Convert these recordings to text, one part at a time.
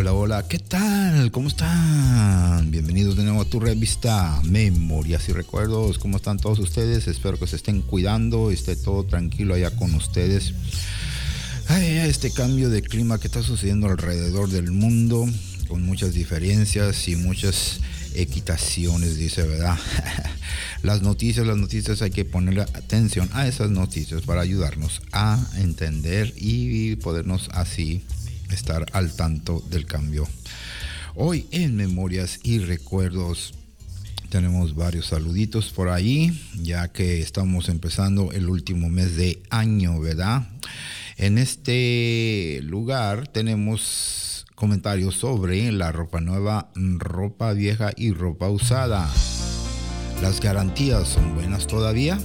Hola, hola, ¿qué tal? ¿Cómo están? Bienvenidos de nuevo a tu revista Memorias y Recuerdos. ¿Cómo están todos ustedes? Espero que se estén cuidando, esté todo tranquilo allá con ustedes. Ay, este cambio de clima que está sucediendo alrededor del mundo, con muchas diferencias y muchas equitaciones, dice, ¿verdad? las noticias, las noticias hay que ponerle atención a esas noticias para ayudarnos a entender y podernos así estar al tanto del cambio. Hoy en Memorias y Recuerdos tenemos varios saluditos por ahí, ya que estamos empezando el último mes de año, ¿verdad? En este lugar tenemos comentarios sobre la ropa nueva, ropa vieja y ropa usada. ¿Las garantías son buenas todavía?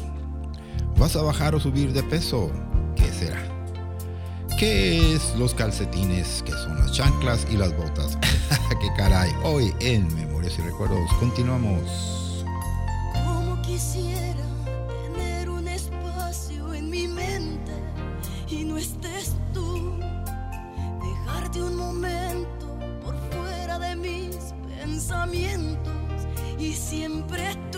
¿Vas a bajar o subir de peso? ¿Qué es los calcetines? ¿Qué son las chanclas y las botas? ¡Qué caray! Hoy en Memorias y Recuerdos continuamos. Como quisiera tener un espacio en mi mente y no estés tú. Dejarte un momento por fuera de mis pensamientos y siempre tú.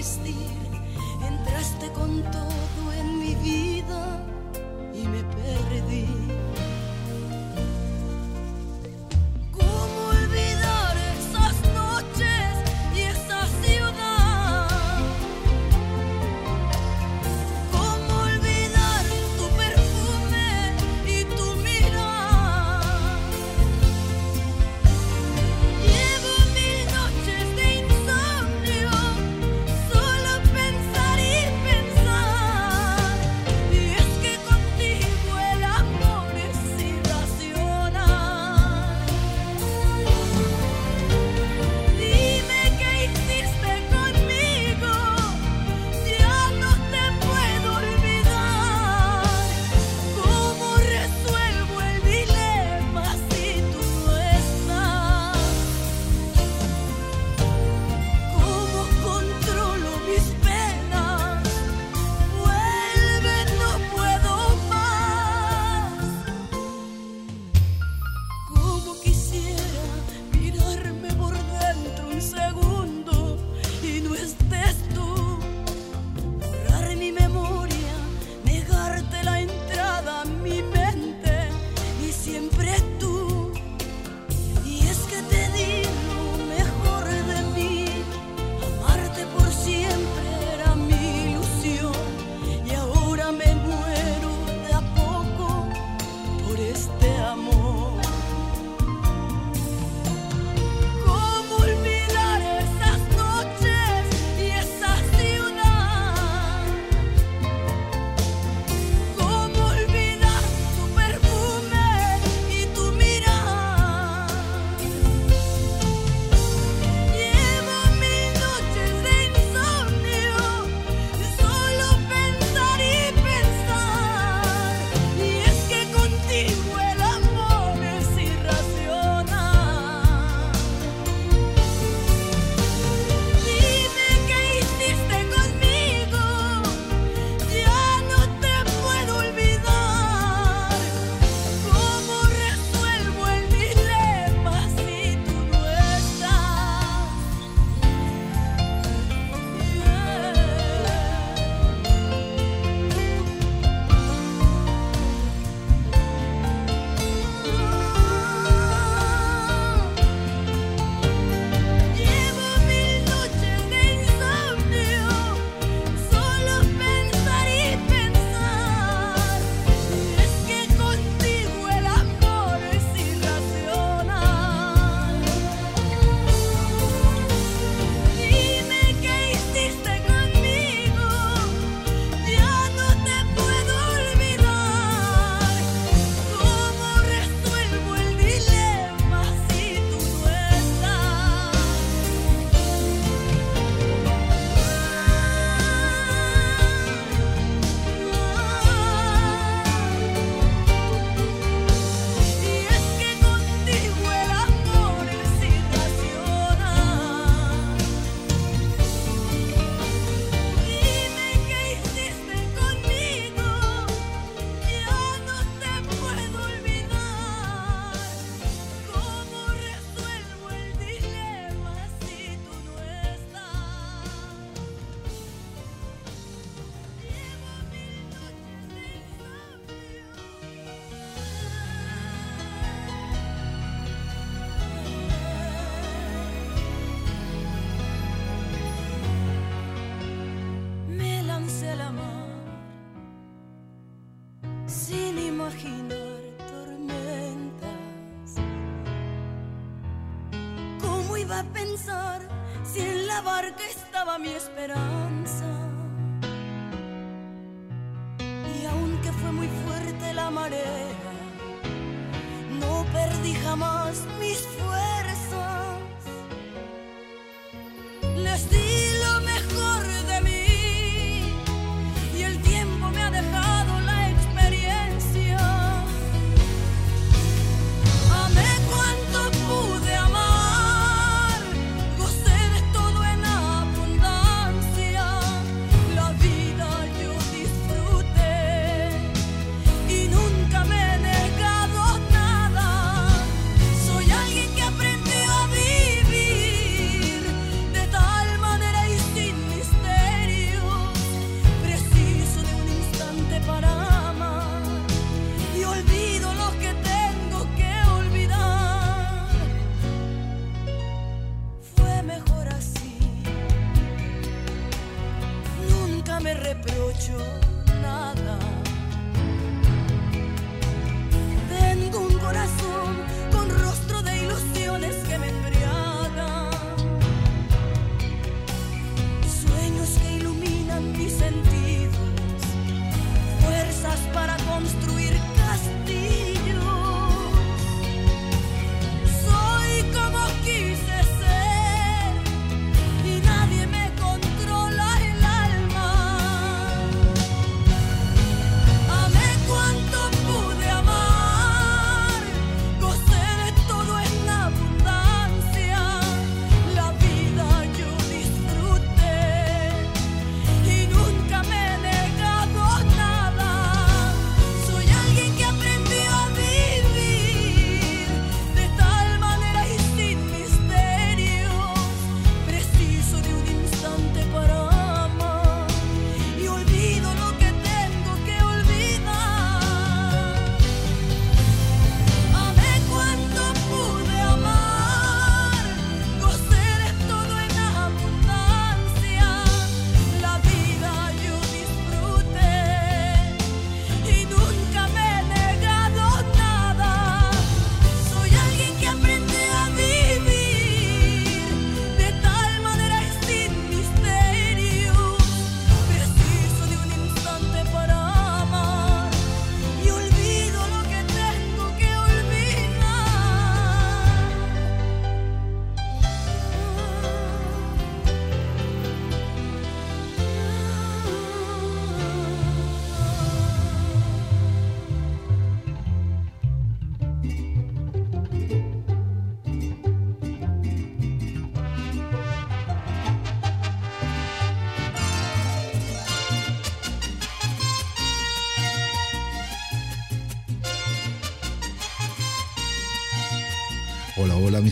Entraste con todo en mi vida y me perdí.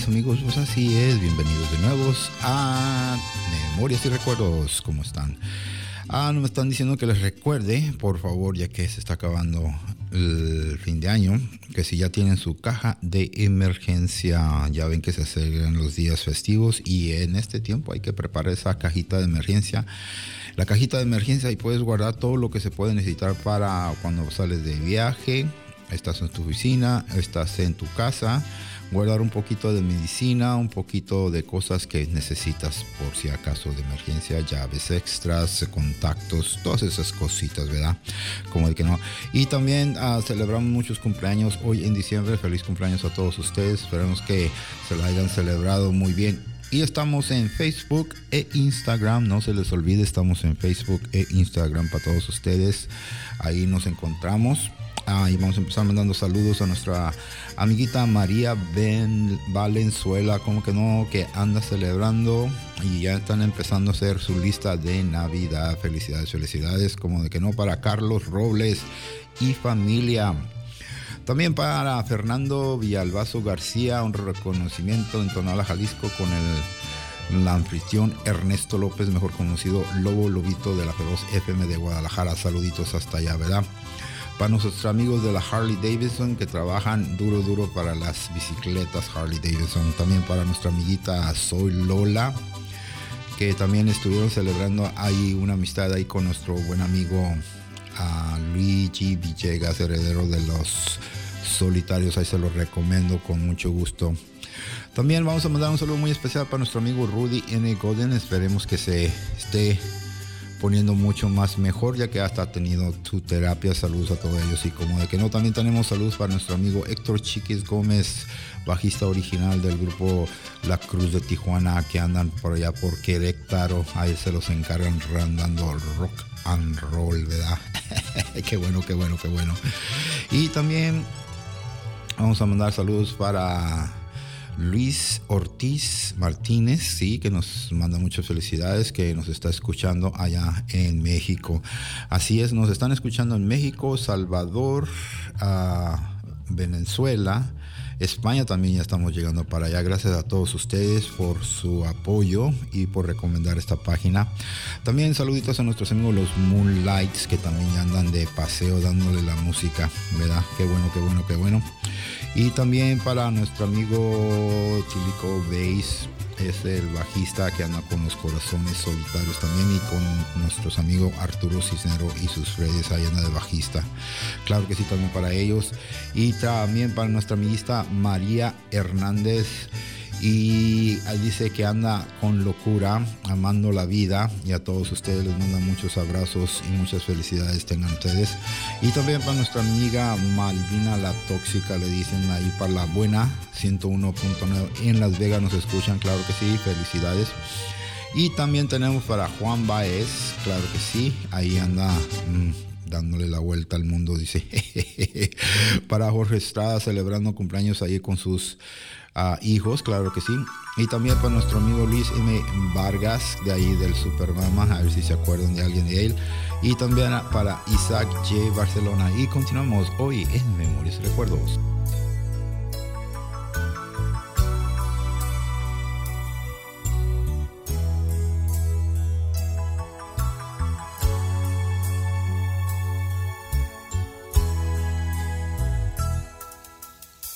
Amigos, pues así es, bienvenidos de nuevos a Memorias y Recuerdos, ¿cómo están? Ah, no me están diciendo que les recuerde, por favor, ya que se está acabando el fin de año, que si ya tienen su caja de emergencia, ya ven que se acercan los días festivos y en este tiempo hay que preparar esa cajita de emergencia. La cajita de emergencia y puedes guardar todo lo que se puede necesitar para cuando sales de viaje, estás en tu oficina, estás en tu casa, guardar un poquito de medicina, un poquito de cosas que necesitas por si acaso de emergencia, llaves extras, contactos, todas esas cositas, ¿verdad? Como de que no. Y también ah, celebramos muchos cumpleaños hoy en diciembre. Feliz cumpleaños a todos ustedes. Esperemos que se lo hayan celebrado muy bien. Y estamos en Facebook e Instagram. No se les olvide, estamos en Facebook e Instagram para todos ustedes. Ahí nos encontramos. Ah, y vamos a empezar mandando saludos a nuestra amiguita María Ben Valenzuela, como que no, que anda celebrando y ya están empezando a hacer su lista de Navidad. Felicidades, felicidades, como de que no, para Carlos Robles y familia. También para Fernando Villalbazo García, un reconocimiento en Tonala, Jalisco, con el la anfitrión Ernesto López, mejor conocido Lobo Lobito de la Feroz FM de Guadalajara. Saluditos hasta allá, ¿verdad? Para nuestros amigos de la Harley Davidson que trabajan duro, duro para las bicicletas Harley Davidson. También para nuestra amiguita Soy Lola, que también estuvieron celebrando ahí una amistad ahí con nuestro buen amigo a Luigi Villegas, heredero de los solitarios. Ahí se los recomiendo con mucho gusto. También vamos a mandar un saludo muy especial para nuestro amigo Rudy N. Golden. Esperemos que se esté poniendo mucho más mejor ya que hasta ha tenido su terapia. Saludos a todos ellos y como de que no, también tenemos saludos para nuestro amigo Héctor Chiquis Gómez, bajista original del grupo La Cruz de Tijuana que andan por allá por Querétaro. Ahí se los encargan randando rock and roll, ¿verdad? qué bueno, qué bueno, qué bueno. Y también vamos a mandar saludos para Luis Ortiz Martínez, sí, que nos manda muchas felicidades, que nos está escuchando allá en México. Así es, nos están escuchando en México, Salvador, ah, Venezuela, España también ya estamos llegando para allá. Gracias a todos ustedes por su apoyo y por recomendar esta página. También saluditos a nuestros amigos los Moonlights que también andan de paseo dándole la música, ¿verdad? Qué bueno, qué bueno, qué bueno. Y también para nuestro amigo Chilico Bass, es el bajista que anda con los corazones solitarios también y con nuestros amigos Arturo Cisnero y sus redes ahí anda de bajista. Claro que sí, también para ellos. Y también para nuestra amiguista María Hernández y dice que anda con locura, amando la vida y a todos ustedes les manda muchos abrazos y muchas felicidades tengan ustedes. Y también para nuestra amiga Malvina la Tóxica le dicen ahí para la buena 101.9 en Las Vegas nos escuchan, claro que sí, felicidades. Y también tenemos para Juan Baez, claro que sí, ahí anda mm, dándole la vuelta al mundo, dice. para Jorge Estrada celebrando cumpleaños ahí con sus hijos, claro que sí. Y también para nuestro amigo Luis M. Vargas, de ahí del Supermama, a ver si se acuerdan de alguien de él. Y también para Isaac J. Barcelona. Y continuamos hoy en Memorias y Recuerdos.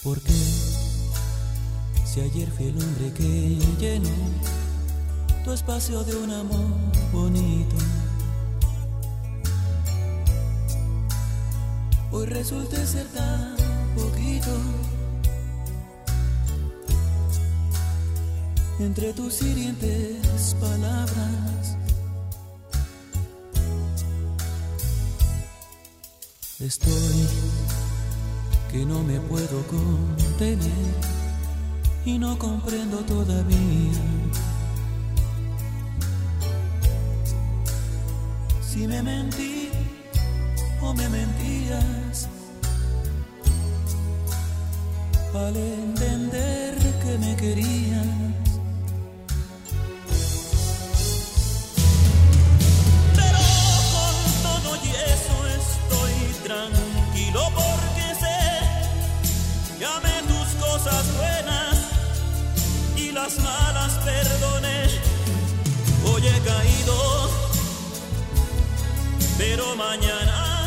¿Por qué? Si ayer fui el hombre que llenó tu espacio de un amor bonito, hoy resulta ser tan poquito. Entre tus hirientes palabras, estoy que no me puedo contener y no comprendo todavía si me mentí o me mentías al entender que me querías. Pero con todo y eso estoy tranquilo porque sé amé tus cosas buenas las malas perdoné. Hoy he caído, pero mañana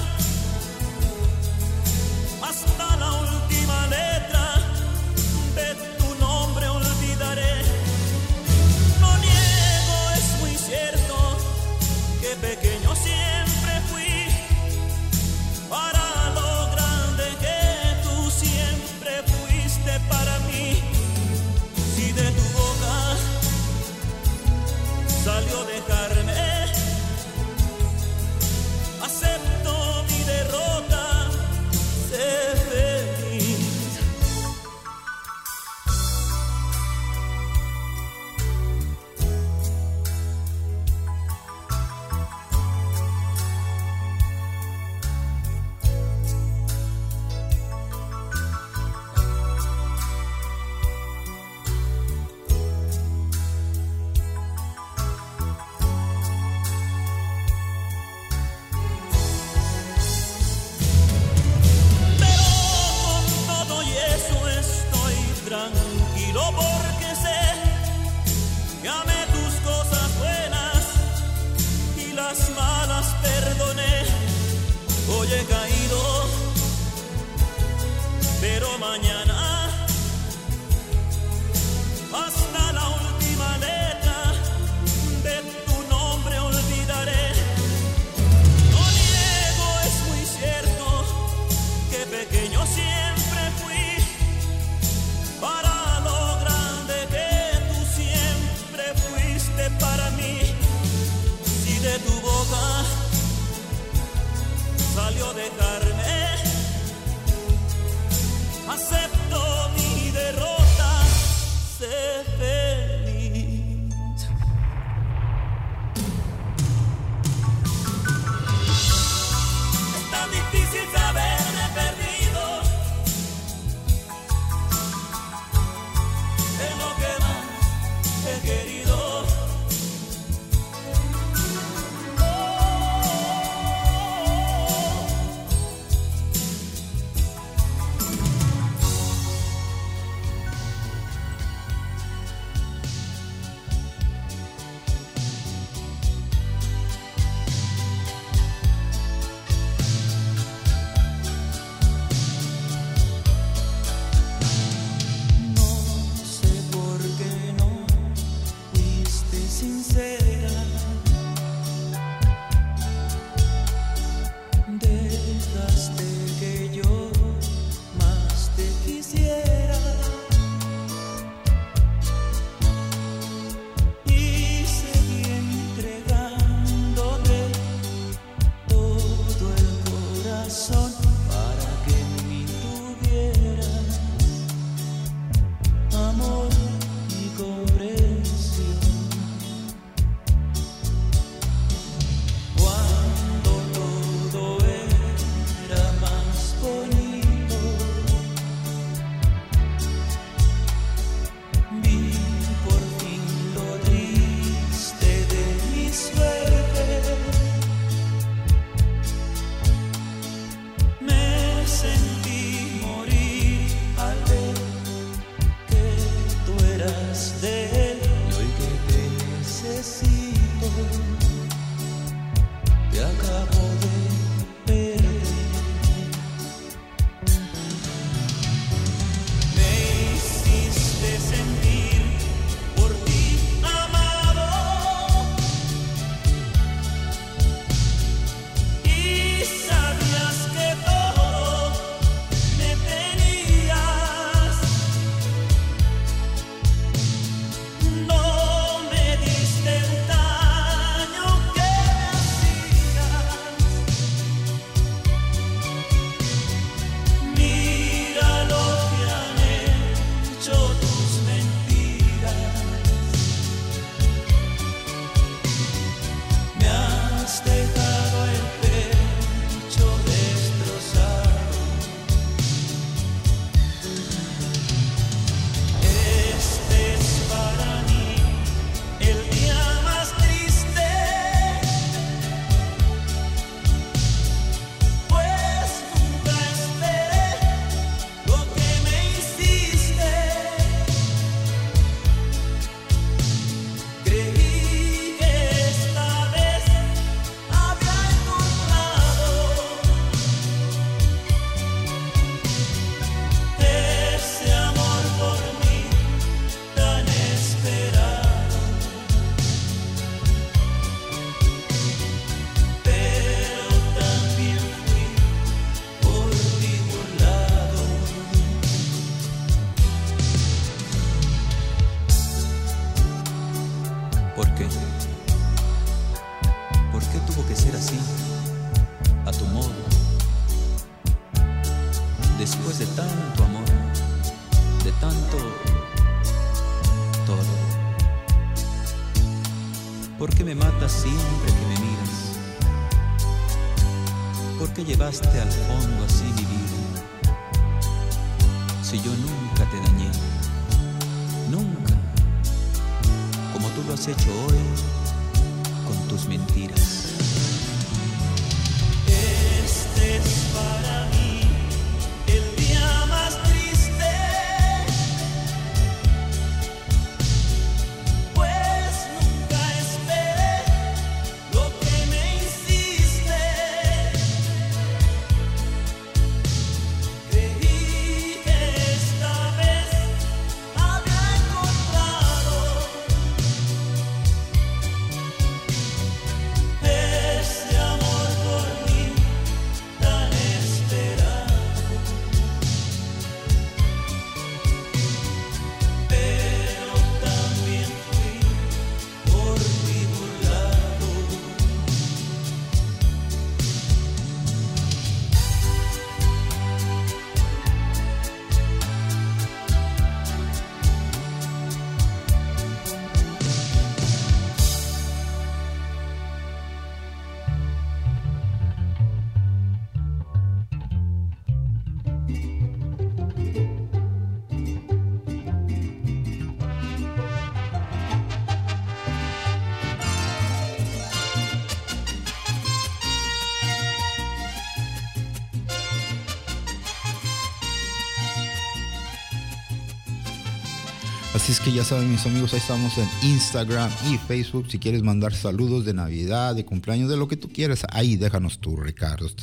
ya saben mis amigos, ahí estamos en Instagram y Facebook. Si quieres mandar saludos de Navidad, de cumpleaños, de lo que tú quieras, ahí déjanos tus recados,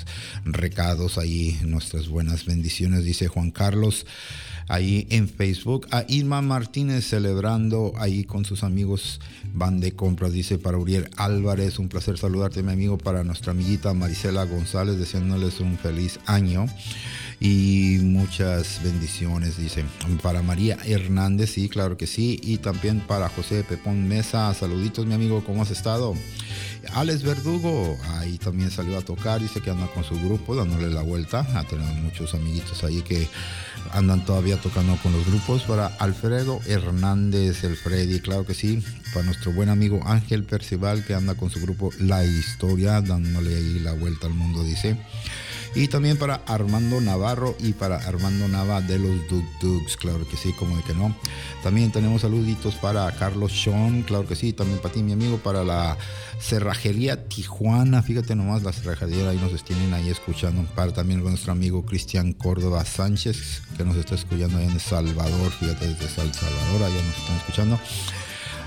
recados ahí, nuestras buenas bendiciones, dice Juan Carlos, ahí en Facebook. A Irma Martínez celebrando ahí con sus amigos, van de compras, dice para Uriel Álvarez, un placer saludarte mi amigo, para nuestra amiguita Marisela González, deseándoles un feliz año y muchas bendiciones, dice. Para María Hernández, sí, claro que sí. Y también para José Pepón Mesa, saluditos mi amigo, ¿cómo has estado? Alex Verdugo, ahí también salió a tocar, dice que anda con su grupo dándole la vuelta. Ah, tenemos muchos amiguitos ahí que andan todavía tocando con los grupos. Para Alfredo Hernández, el Freddy, claro que sí. Para nuestro buen amigo Ángel Percival que anda con su grupo La Historia, dándole ahí la vuelta al mundo, dice. Y también para Armando Navarro y para Armando Nava de los Dug Dugs, claro que sí, como de que no. También tenemos saluditos para Carlos Sean, claro que sí, también para ti, mi amigo, para la Cerrajería Tijuana, fíjate nomás, la cerrajería ahí nos tienen ahí escuchando. Para también nuestro amigo Cristian Córdoba Sánchez, que nos está escuchando ahí en El Salvador, fíjate desde El Salvador, allá nos están escuchando.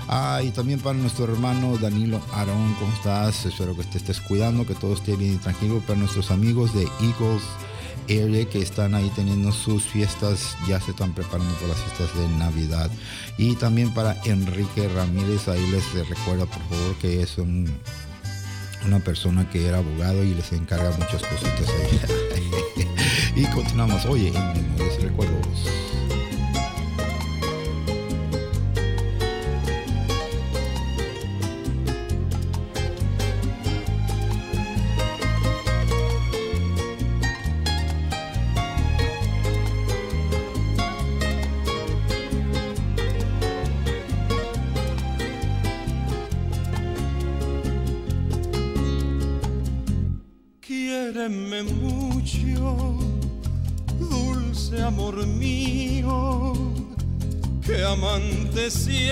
Ah, y también para nuestro hermano Danilo Arón, ¿cómo estás? Espero que te estés cuidando, que todo esté bien y tranquilo. Para nuestros amigos de Eagles Area que están ahí teniendo sus fiestas, ya se están preparando para las fiestas de Navidad. Y también para Enrique Ramírez, ahí les recuerda por favor que es una persona que era abogado y les encarga muchas cositas ahí. y continuamos, oye, en Memorias Recuerdos.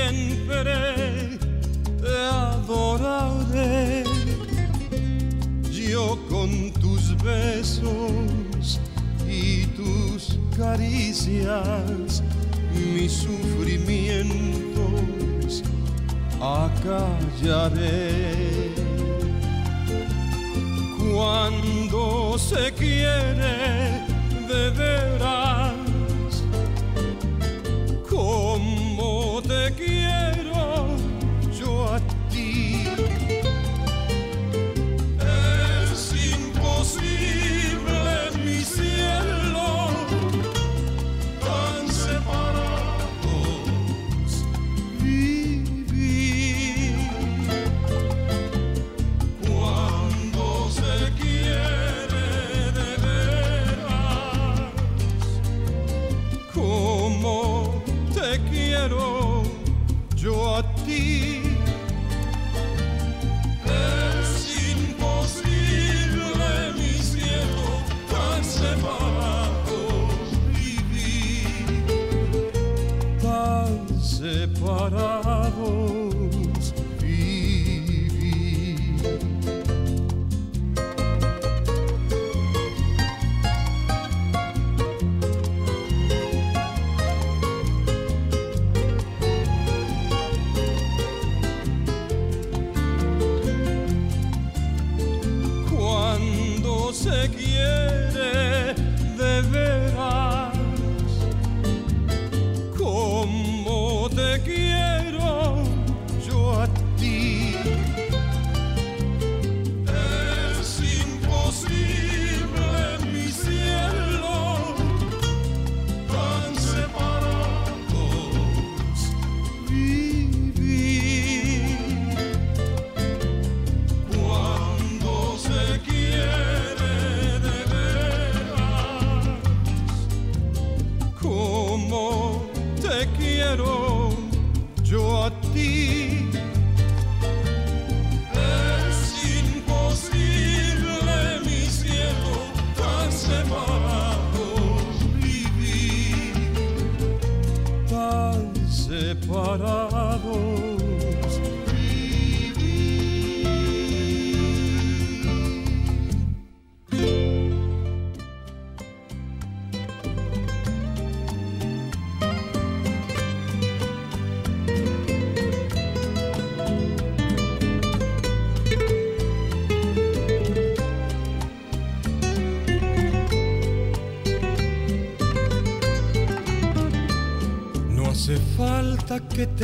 Siempre te adoraré. Yo con tus besos y tus caricias, mis sufrimientos acallaré. Cuando se quiere de veras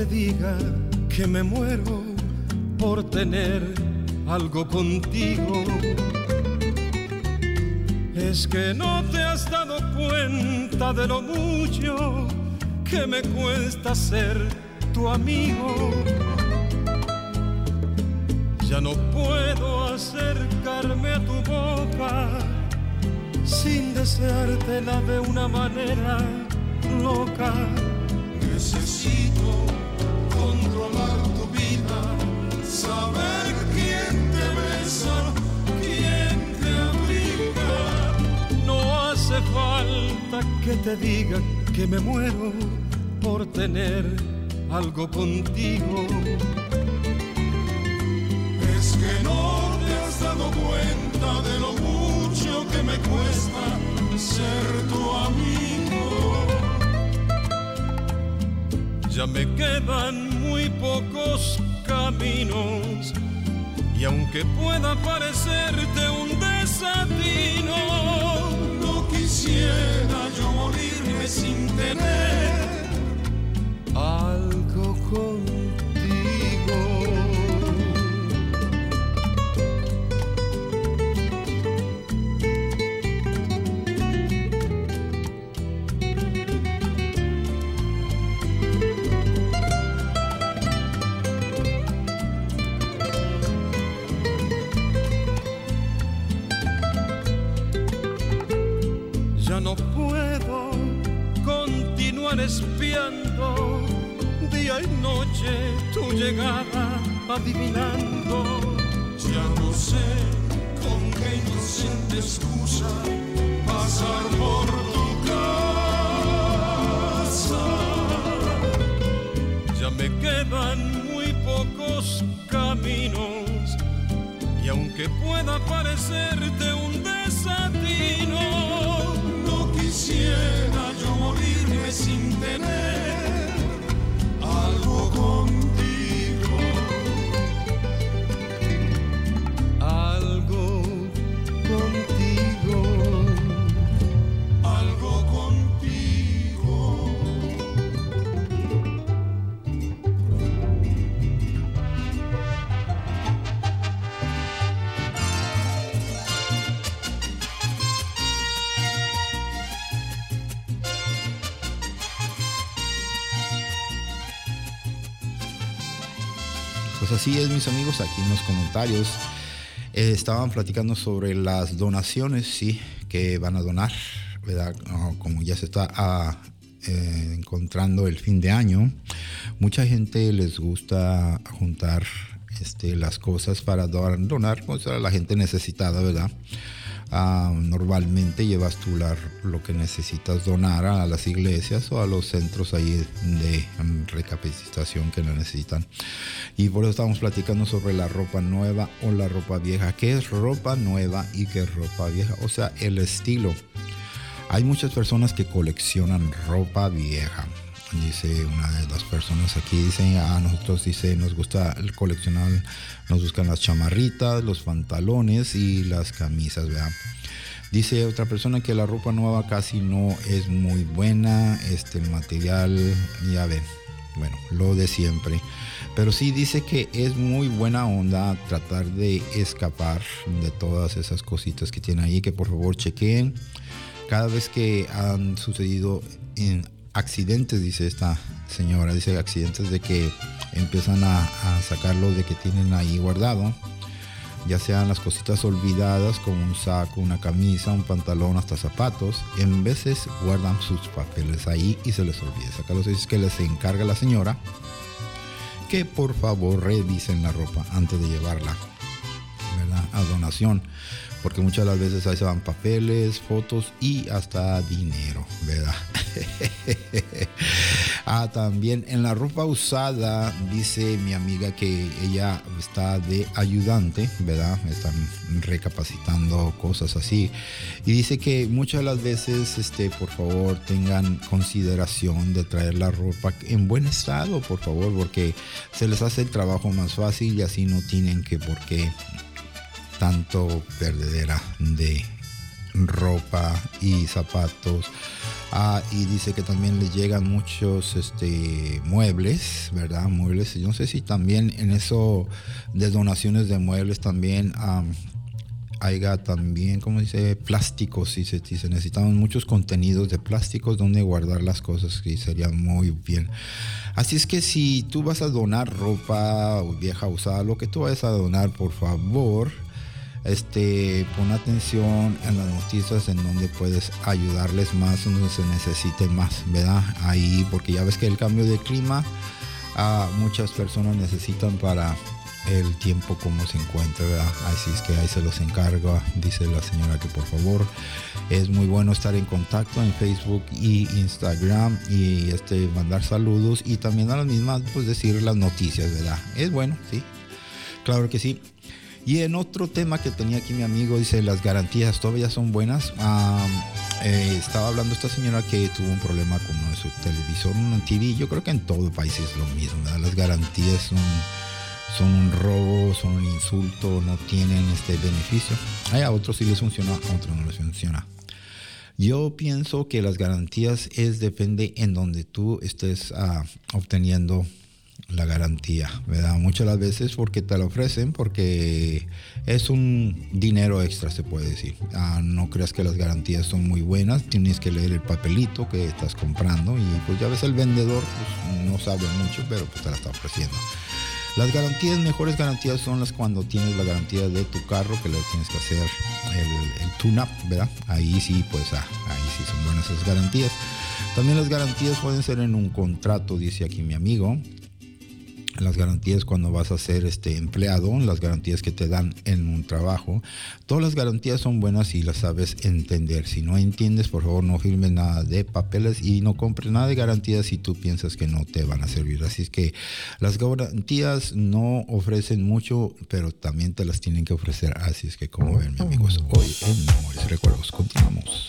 te diga que me muero por tener algo contigo. Es que no te has dado cuenta de lo mucho que me cuesta ser tu amigo. Ya no puedo acercarme a tu boca sin deseártela de una manera loca. Necesito que te diga que me muero por tener algo contigo. Es que no te has dado cuenta de lo mucho que me cuesta ser tu amigo. Ya me quedan muy pocos caminos y aunque pueda parecerte un desatino, no quisiera sin tener adivinando. Ya no sé con qué inocente excusa pasar por tu casa. Ya me quedan muy pocos caminos y aunque pueda parecerte así es, mis amigos, aquí en los comentarios eh, estaban platicando sobre las donaciones, sí, que van a donar, ¿verdad? Como ya se está ah, eh, encontrando el fin de año, mucha gente les gusta juntar este, las cosas para donar, donar pues, a la gente necesitada, ¿verdad? Ah, normalmente llevas tú la- lo que necesitas donar a las iglesias o a los centros ahí de recapacitación que lo necesitan. Y por eso estamos platicando sobre la ropa nueva o la ropa vieja. ¿Qué es ropa nueva y qué es ropa vieja? O sea, el estilo. Hay muchas personas que coleccionan ropa vieja. Dice una de las personas aquí, dice, a nosotros dice, nos gusta el coleccionar, nos buscan las chamarritas, los pantalones y las camisas, ¿verdad? Dice otra persona que la ropa nueva casi no es muy buena, este el material, ya ven, bueno, lo de siempre. Pero sí dice que es muy buena onda tratar de escapar de todas esas cositas que tiene ahí, que por favor chequeen cada vez que han sucedido en accidentes, dice esta señora, dice accidentes de que empiezan a, a sacarlo de que tienen ahí guardado, ya sean las cositas olvidadas como un saco, una camisa, un pantalón, hasta zapatos, en veces guardan sus papeles ahí y se les olvida sacarlos. Es que les encarga la señora que por favor revisen la ropa antes de llevarla a donación porque muchas de las veces ahí se van papeles, fotos y hasta dinero, ¿verdad? ah, también en la ropa usada dice mi amiga que ella está de ayudante, ¿verdad? Están recapacitando cosas así. Y dice que muchas de las veces, este, por favor, tengan consideración de traer la ropa en buen estado, por favor, porque se les hace el trabajo más fácil y así no tienen que por qué tanto perdedera de ropa y zapatos. Ah, y dice que también les llegan muchos este, muebles, ¿verdad? Muebles. Yo no sé si también en eso de donaciones de muebles también am, haya también, como dice, plásticos, si se, si se necesitan muchos contenidos de plásticos donde guardar las cosas, que sería muy bien. Así es que si tú vas a donar ropa vieja usada, lo que tú vayas a donar, por favor, este, pon atención en las noticias en donde puedes ayudarles más, donde se necesite más, ¿verdad? Ahí, porque ya ves que el cambio de clima a muchas personas necesitan para el tiempo como se encuentra, ¿verdad? Así es que ahí se los encarga, dice la señora que por favor es muy bueno estar en contacto en Facebook y Instagram y este mandar saludos y también a las mismas pues decir las noticias, ¿verdad? Es bueno, sí. Claro que sí. Y en otro tema que tenía aquí mi amigo, dice, las garantías todavía son buenas. Eh, estaba hablando esta señora que tuvo un problema con su televisor, un TV. Yo creo que en todo el país es lo mismo. Las garantías son, son un robo, son un insulto, no tienen este beneficio. Hay a otros sí les funciona, a otros no les funciona. Yo pienso que las garantías es depende en donde tú estés ah, obteniendo la garantía, ¿verdad? Muchas las veces porque te la ofrecen, porque es un dinero extra, se puede decir. Ah, no creas que las garantías son muy buenas, tienes que leer el papelito que estás comprando y pues ya ves el vendedor pues, no sabe mucho, pero pues te la está ofreciendo. Las garantías, mejores garantías son las cuando tienes la garantía de tu carro, que le tienes que hacer el, el tune-up, ¿verdad? Ahí sí, pues ah, ahí sí son buenas esas garantías. También las garantías pueden ser en un contrato, dice aquí mi amigo las garantías cuando vas a ser este empleado, las garantías que te dan en un trabajo. Todas las garantías son buenas y las sabes entender. Si no entiendes, por favor, no firmes nada de papeles y no compres nada de garantías si tú piensas que no te van a servir. Así es que las garantías no ofrecen mucho, pero también te las tienen que ofrecer. Así es que como ven, mis amigos, hoy en Memorias Recuerdos continuamos.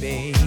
baby.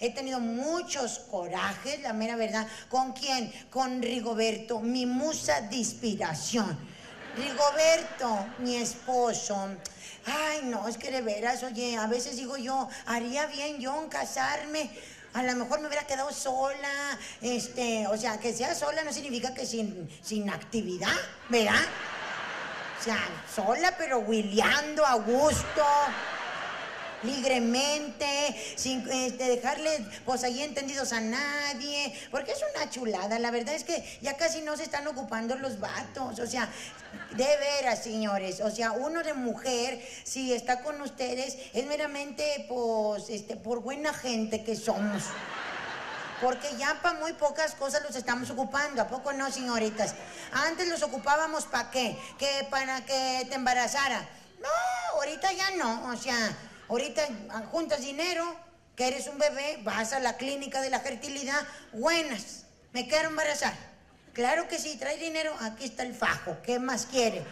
He tenido muchos corajes, la mera verdad. ¿Con quién? Con Rigoberto, mi musa de inspiración. Rigoberto, mi esposo. Ay, no, es que de veras, oye, a veces digo yo, haría bien yo en casarme. A lo mejor me hubiera quedado sola, este, o sea, que sea sola no significa que sin, sin actividad, ¿verdad? O sea, sola pero huileando a gusto. Libremente, sin este, dejarle pues ahí entendidos a nadie, porque es una chulada, la verdad es que ya casi no se están ocupando los vatos, o sea, de veras, señores, o sea, uno de mujer, si está con ustedes, es meramente pues, este, por buena gente que somos. Porque ya para muy pocas cosas los estamos ocupando, ¿a poco no, señoritas? Antes los ocupábamos para qué? Que para que te embarazara. No, ahorita ya no, o sea, ahorita juntas dinero, que eres un bebé, vas a la clínica de la fertilidad, buenas, me quiero embarazar. Claro que sí, trae dinero, aquí está el fajo, ¿qué más quiere?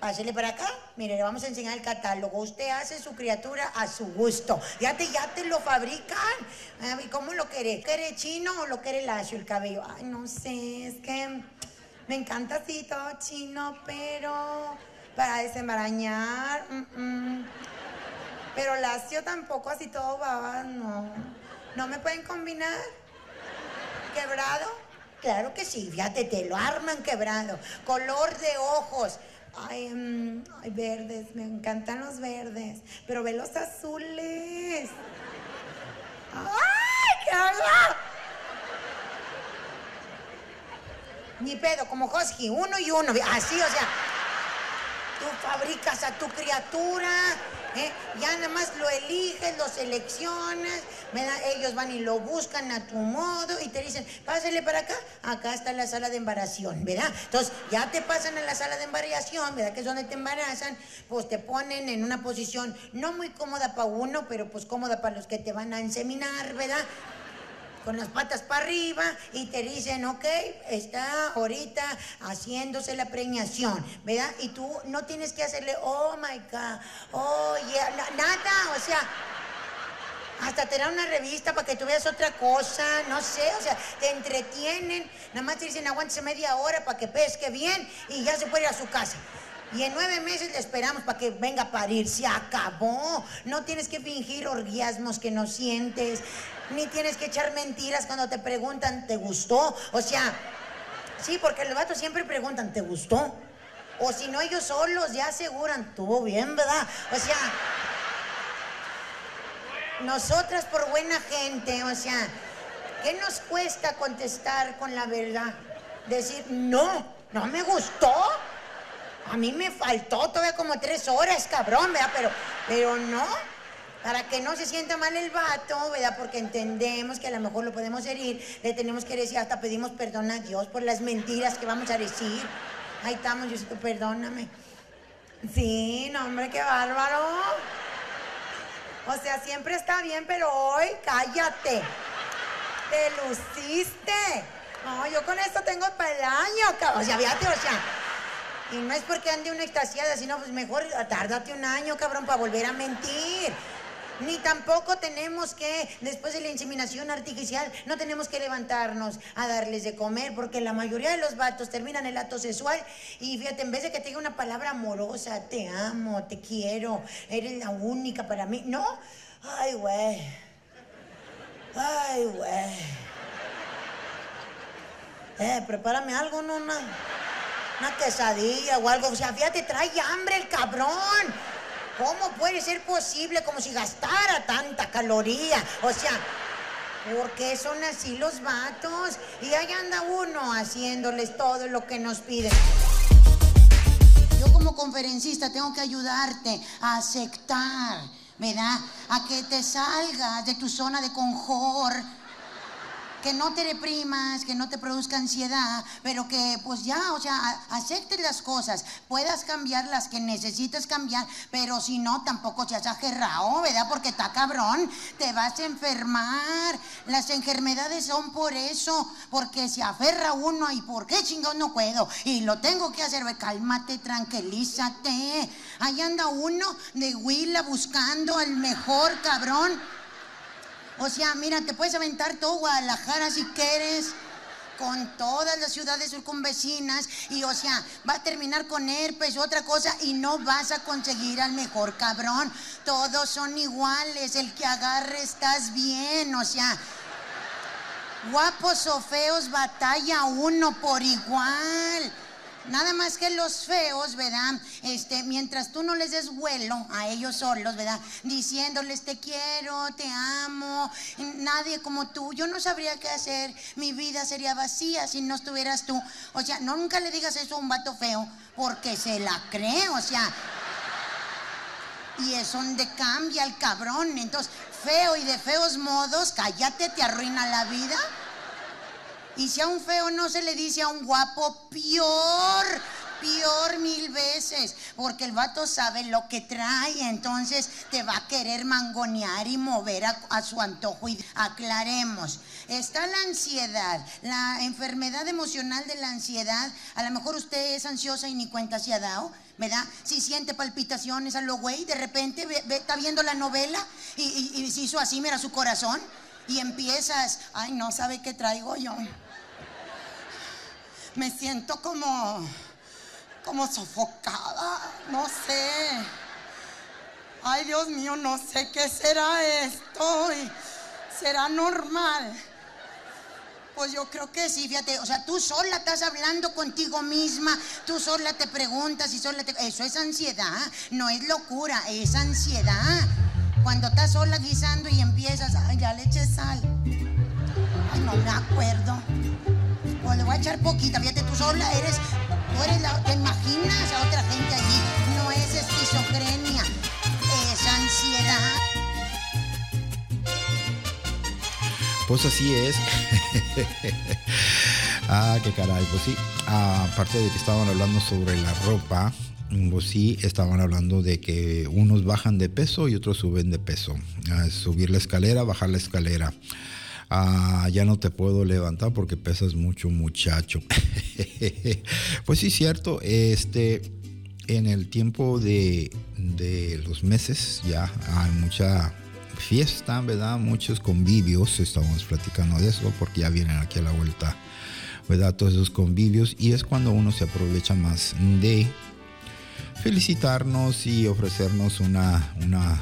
Pásele para acá. Mire, le vamos a enseñar el catálogo. Usted hace su criatura a su gusto. Ya te, ya te lo fabrican. ¿Y cómo lo quiere? ¿Quiere chino o lo quiere lacio el cabello? Ay, no sé, es que me encanta así todo chino, pero para desembarañar, pero lacio tampoco, así todo baba, no. ¿No me pueden combinar? ¿Quebrado? Claro que sí, fíjate, te lo arman quebrado. Color de ojos. Mm, ay, verdes, me encantan los verdes. Pero ve los azules. ¡Ay, qué hago! Ni pedo, como Husky, uno y uno. Así, o sea, tú fabricas a tu criatura ¿eh? Ya nada más lo eliges, lo seleccionas, ellos van y lo buscan a tu modo y te dicen, pásale para acá, acá está la sala de embaración, ¿verdad? Entonces, ya te pasan a la sala de embaración, ¿verdad? Que es donde te embarazan, pues te ponen en una posición no muy cómoda para uno, pero pues cómoda para los que te van a inseminar, ¿verdad? Con las patas para arriba y te dicen, ok, está ahorita haciéndose la preñación, ¿verdad? Y tú no tienes que hacerle, oh my God, oh yeah, nada, o sea, hasta te dan una revista para que tú veas otra cosa, no sé, o sea, te entretienen, nada más te dicen aguántese media hora para que pesque bien y ya se puede ir a su casa. Y en nueve meses le esperamos para que venga a parir. Se acabó. No tienes que fingir orgiasmos que no sientes ni tienes que echar mentiras cuando te preguntan, ¿te gustó? O sea, sí, porque los vatos siempre preguntan, ¿te gustó? O si no, ellos solos ya aseguran, estuvo bien, ¿verdad? O sea, nosotras por buena gente, o sea, ¿qué nos cuesta contestar con la verdad? Decir, no, no me gustó. A mí me faltó todavía como tres horas, cabrón, ¿verdad? Pero, pero no. Para que no se sienta mal el vato, ¿verdad? Porque entendemos que a lo mejor lo podemos herir. Le tenemos que decir, hasta pedimos perdón a Dios por las mentiras que vamos a decir. Ahí estamos, Diosito, perdóname. Sí, no, hombre, qué bárbaro. O sea, siempre está bien, pero hoy cállate. Te luciste. No, yo con esto tengo para el año, O sea, fíjate, o sea. Y no es porque ande una extasiada, sino pues mejor tárdate un año, cabrón, para volver a mentir. Ni tampoco tenemos que, después de la inseminación artificial, no tenemos que levantarnos a darles de comer, porque la mayoría de los vatos terminan el acto sexual y fíjate, en vez de que tenga una palabra amorosa, te amo, te quiero, eres la única para mí, no. Ay, güey. Ay, güey. Eh, prepárame algo, no, una, una quesadilla o algo. O sea, fíjate, trae hambre el cabrón. ¿Cómo puede ser posible como si gastara tanta caloría? O sea, ¿por qué son así los vatos? Y ahí anda uno haciéndoles todo lo que nos piden. Yo como conferencista tengo que ayudarte a aceptar, ¿verdad? A que te salgas de tu zona de confort que no te reprimas, que no te produzca ansiedad, pero que pues ya, o sea, aceptes las cosas, puedas cambiar las que necesitas cambiar, pero si no, tampoco seas ajerrado, ¿verdad? Porque está cabrón, te vas a enfermar. Las enfermedades son por eso, porque se aferra uno y por qué chingón no puedo y lo tengo que hacer, cálmate, tranquilízate. Ahí anda uno de huila buscando al mejor cabrón. O sea, mira, te puedes aventar todo Guadalajara si quieres con todas las ciudades circunvecinas y o sea, va a terminar con herpes, otra cosa y no vas a conseguir al mejor cabrón. Todos son iguales, el que agarre estás bien, o sea, guapos o feos batalla uno por igual. Nada más que los feos, ¿verdad? Este, mientras tú no les des vuelo a ellos solos, ¿verdad? Diciéndoles te quiero, te amo, nadie como tú. Yo no sabría qué hacer. Mi vida sería vacía si no estuvieras tú. O sea, nunca le digas eso a un vato feo porque se la cree, o sea. Y es donde cambia el cabrón. Entonces, feo y de feos modos, cállate, te arruina la vida. Y si a un feo no se le dice a un guapo, peor, peor mil veces, porque el vato sabe lo que trae, entonces te va a querer mangonear y mover a, su antojo. Y aclaremos, está la ansiedad, la enfermedad emocional de la ansiedad. A lo mejor usted es ansiosa y ni cuenta se ha dado. ¿verdad? Si siente palpitaciones a lo güey, de repente está viendo la novela y, y, y se hizo así, mira su corazón, y empiezas, ay, no sabe qué traigo yo me siento como, como sofocada, no sé. Ay, Dios mío, no sé qué será esto. ¿Será normal? Pues yo creo que sí, fíjate, o sea, tú sola estás hablando contigo misma, tú sola te preguntas y sola te... Eso es ansiedad, no es locura, es ansiedad. Cuando estás sola guisando y empiezas, ay, ya le eché sal. Ay, no me acuerdo. Pues le voy a echar poquita, fíjate, tú sola eres, la, te imaginas a otra gente allí. No es esquizofrenia, es ansiedad. Pues así es. ah, qué caray. Pues sí, aparte de que estaban hablando sobre la ropa, pues sí, estaban hablando de que unos bajan de peso y otros suben de peso. Ah, subir la escalera, bajar la escalera. Ah, ya no te puedo levantar porque pesas mucho, muchacho. pues sí, cierto. Este, en el tiempo de, los meses ya hay mucha fiesta, ¿verdad? Muchos convivios. Estamos platicando de eso porque ya vienen aquí a la vuelta, ¿verdad? Todos esos convivios y es cuando uno se aprovecha más de felicitarnos y ofrecernos una, una,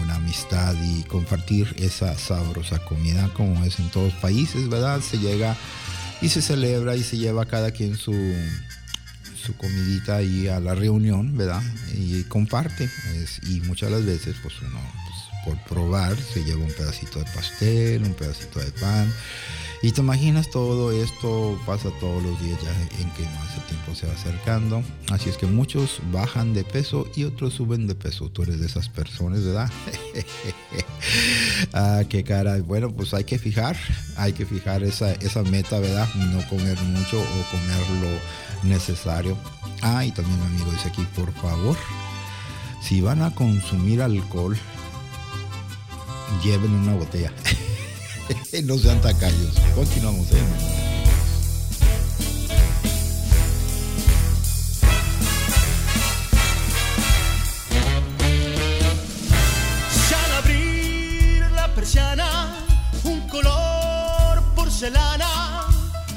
una, amistad y compartir esa sabrosa comida como es en todos países, ¿verdad? Se llega y se celebra y se lleva cada quien su, su comidita ahí a la reunión, ¿verdad? Y comparte. y muchas las veces, pues uno, pues, por probar, se lleva un pedacito de pastel, un pedacito de pan y te imaginas todo esto pasa todos los días ya en que más el tiempo se va acercando. Así es que muchos bajan de peso y otros suben de peso. Tú eres de esas personas, ¿verdad? ah, qué cara. Bueno, pues hay que fijar, hay que fijar esa, esa meta, ¿verdad? No comer mucho o comer lo necesario. Ah, y también mi amigo dice aquí, por favor, si van a consumir alcohol, lleven una botella. no sean tacaños. Continuamos, ¿eh? al abrir la persiana, porcelana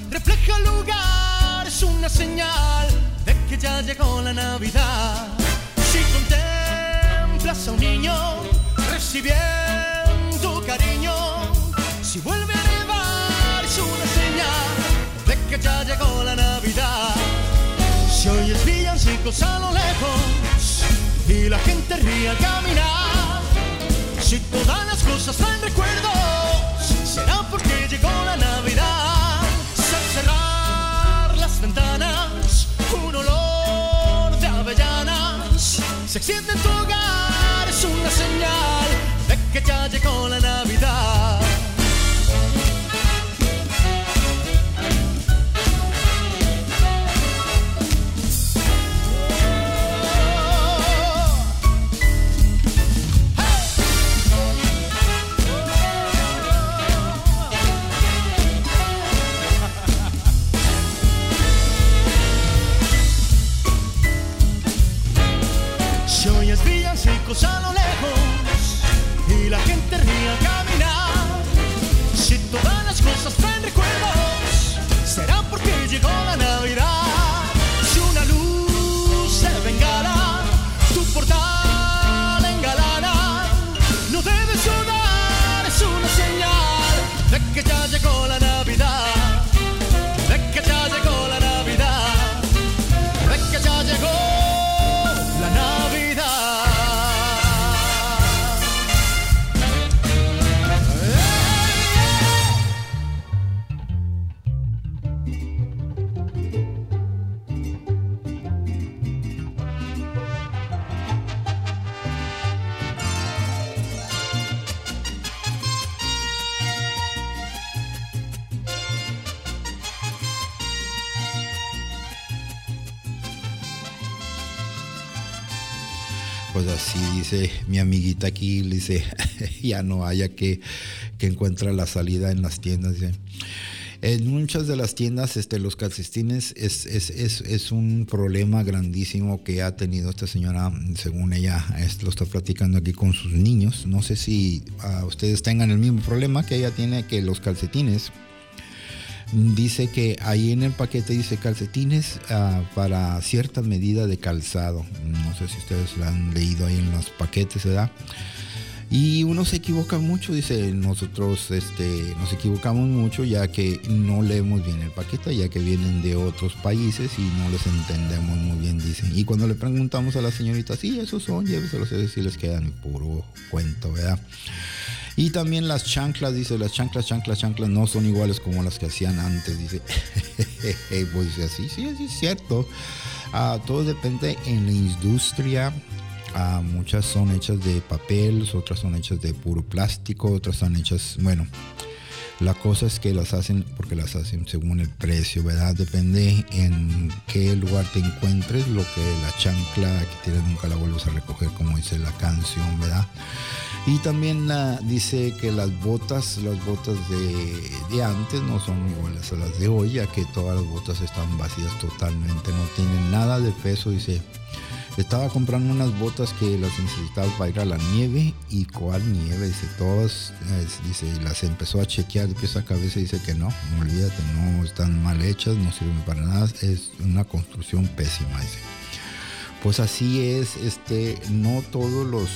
refleja el lugar, es una señal de que ya llegó la Navidad. Si contemplas a un niño recibiendo cariño, si vuelve a nevar es una señal de que ya llegó la Navidad. Si oyes villancicos a lo lejos y la gente ríe al caminar. Si todas las cosas traen recuerdos, a dice mi amiguita aquí, dice, ya no haya que, que encuentra la salida en las tiendas. Dice. En muchas de las tiendas, este, los calcetines es, es, es, es, un problema grandísimo que ha tenido esta señora, según ella lo está platicando aquí con sus niños. No sé si uh, ustedes tengan el mismo problema que ella tiene, que los calcetines dice que ahí en el paquete dice calcetines uh, para cierta medida de calzado. No sé si ustedes lo han leído ahí en los paquetes, ¿verdad? Y uno se equivoca mucho, dice, nosotros este, nos equivocamos mucho ya que no leemos bien el paquete, ya que vienen de otros países y no les entendemos muy bien, dicen. Y cuando le preguntamos a la señorita, sí, esos son, lléveselos, si les quedan puro cuento, ¿verdad? Y también las chanclas, dice, las chanclas, chanclas, chanclas no son iguales como las que hacían antes, dice. pues dice así, sí, sí, es cierto. Uh, todo depende en la industria. Uh, muchas son hechas de papel, otras son hechas de puro plástico, otras son hechas, bueno, la cosa es que las hacen porque las hacen según el precio, ¿verdad? Depende en qué lugar te encuentres, lo que la chancla que tienes nunca la vuelves a recoger, como dice la canción, ¿verdad? Y también dice que las botas, las botas de, de, antes no son iguales a las de hoy, ya que todas las botas están vacías totalmente, no tienen nada de peso, dice. Estaba comprando unas botas que las necesitaba para ir a la nieve y cuál nieve, dice, todas, eh, dice, las empezó a chequear de pieza a cabeza y dice que no olvídate, no están mal hechas, no sirven para nada, es una construcción pésima, dice. Pues así es, este, no todos los,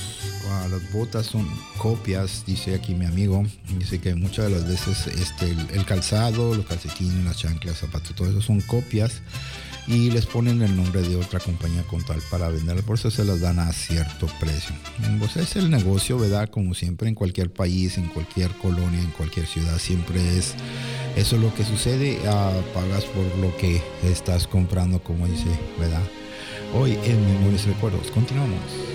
las botas son copias, dice aquí mi amigo, dice que muchas de las veces este, el, calzado, los calcetines, las chanclas, zapatos, todo eso son copias y les ponen el nombre de otra compañía con tal para vender, por eso se las dan a cierto precio. Pues es el negocio, ¿verdad? Como siempre en cualquier país, en cualquier colonia, en cualquier ciudad, siempre es eso lo que sucede, uh, pagas por lo que estás comprando, como dice, ¿verdad? Hoy en Memorias y Recuerdos, continuamos.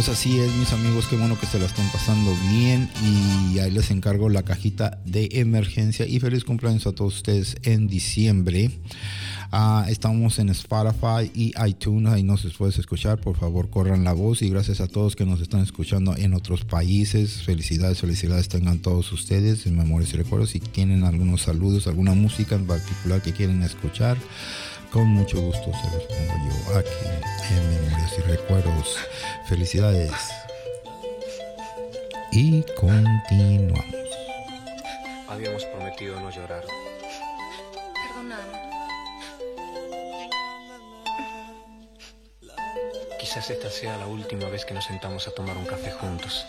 Pues así es, mis amigos, qué bueno que se la estén pasando bien y ahí les encargo la cajita de emergencia y feliz cumpleaños a todos ustedes en diciembre. Ah, estamos en Spotify y iTunes, ahí nos puedes escuchar, por favor corran la voz y gracias a todos que nos están escuchando en otros países. Felicidades, felicidades tengan todos ustedes en Memorias y Recuerdos. Si tienen algunos saludos, alguna música en particular que quieren escuchar con mucho gusto se los pongo yo aquí en Memorias y Recuerdos. Felicidades. Y continuamos. Habíamos prometido no llorar. Perdóname. Quizás esta sea la última vez que nos sentamos a tomar un café juntos.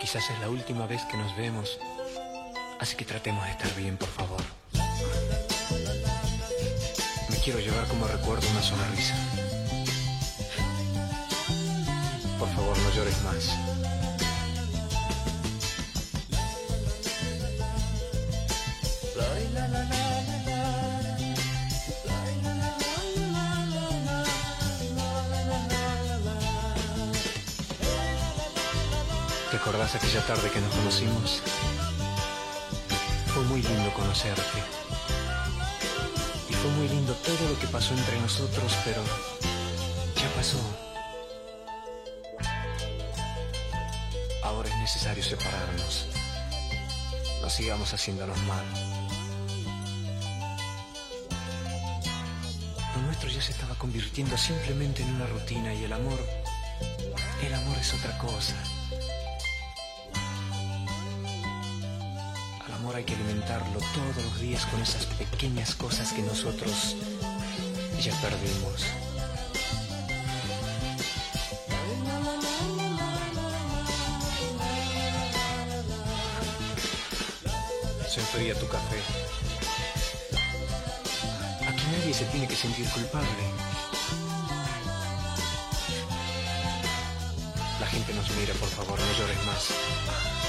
Quizás es la última vez que nos vemos. Así que tratemos de estar bien, por favor. Quiero llevar como recuerdo una sonrisa. Por favor, no llores más. ¿Te aquella tarde que nos conocimos? Fue muy lindo conocerte. Fue muy lindo todo lo que pasó entre nosotros, pero ya pasó. Ahora es necesario separarnos. No sigamos haciéndonos mal. Lo nuestro ya se estaba convirtiendo simplemente en una rutina y el amor, el amor es otra cosa. Amor hay que alimentarlo todos los días con esas pequeñas cosas que nosotros ya perdimos. Se enfría tu café. Aquí nadie se tiene que sentir culpable. La gente nos mira, por favor, no llores más.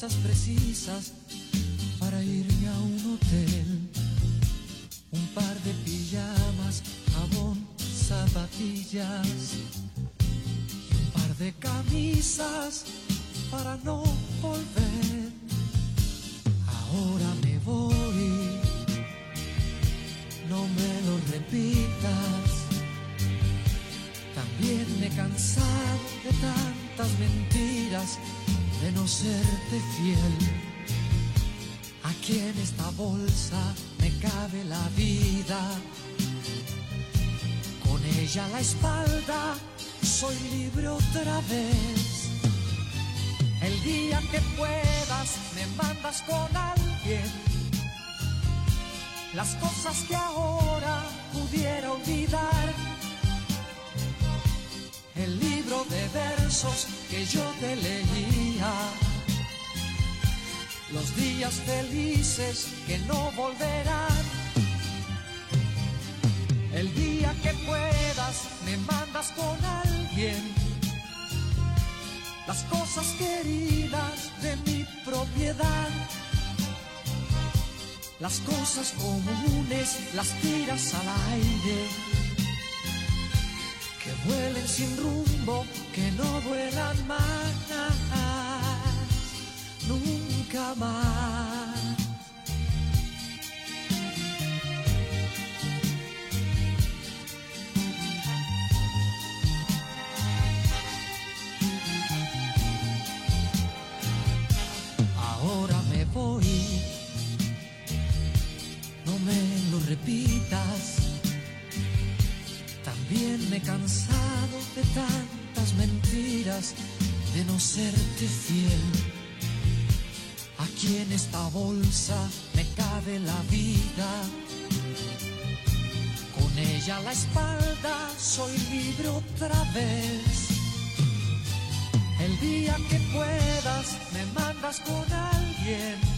Cosas precisas otra vez. El día que puedas me mandas con alguien las cosas que ahora pudiera olvidar. El libro de versos que yo te leía. Los días felices que no volverán. El día que puedas me mandas con alguien las cosas queridas de mi propiedad. Las cosas comunes las tiras al aire. Que vuelen sin rumbo, que no vuelan más. Nunca más. Repitas. También me he cansado de tantas mentiras, de no serte fiel. Aquí en esta bolsa me cabe la vida. Con ella a la espalda soy libre otra vez. El día que puedas me mandas con alguien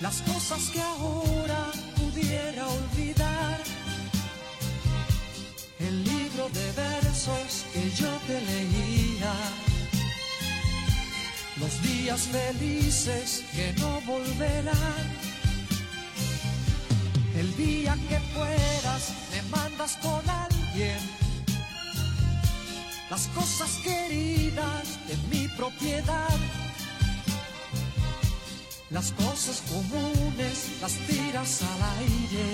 las cosas que ahora pudiera olvidar. El libro de versos que yo te leía. Los días felices que no volverán. El día que puedas me mandas con alguien las cosas queridas de mi propiedad. Las cosas comunes las tiras al aire.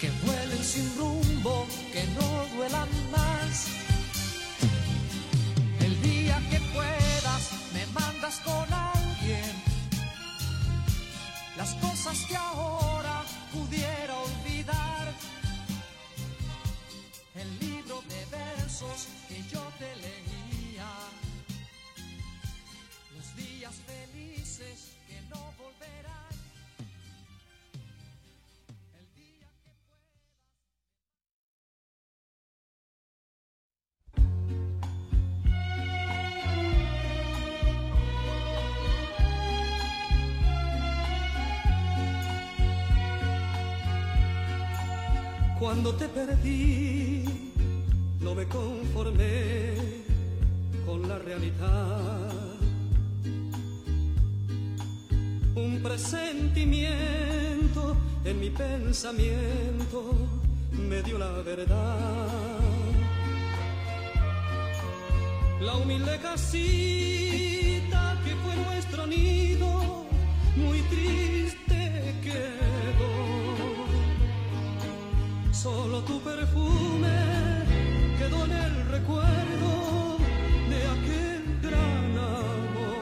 Que vuelen sin rumbo, que no duelan más. El día que puedas me mandas con alguien. Las cosas que ahora pudiera olvidar. El libro de versos Cuando te perdí, no me conformé con la realidad. Un presentimiento en mi pensamiento me dio la verdad. La humilde casita que fue nuestro nido, muy triste quedó solo tu perfume quedó en el recuerdo de aquel gran amor.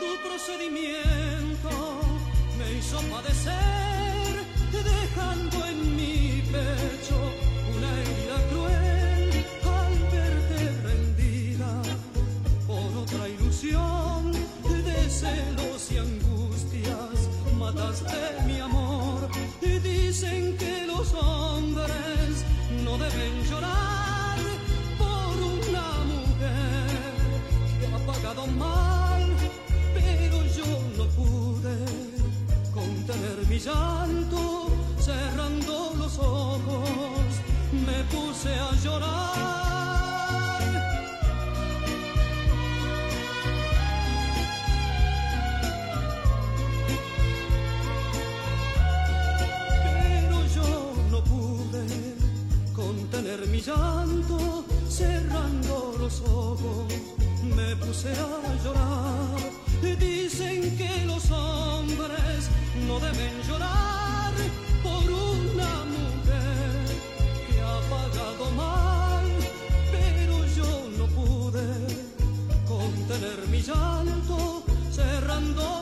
Tu procedimiento me hizo padecer, dejando en mi pecho una herida cruel al verte rendida por otra ilusión de celos y angustias. Mataste mi amor Dicen que los hombres no deben llorar por una mujer que ha pagado mal, pero yo no pude contener mi llanto cerrando los ojos, me puse a llorar. mi llanto, cerrando los ojos, me puse a llorar. Dicen que los hombres no deben llorar por una mujer que ha pagado mal, pero yo no pude contener mi llanto, cerrando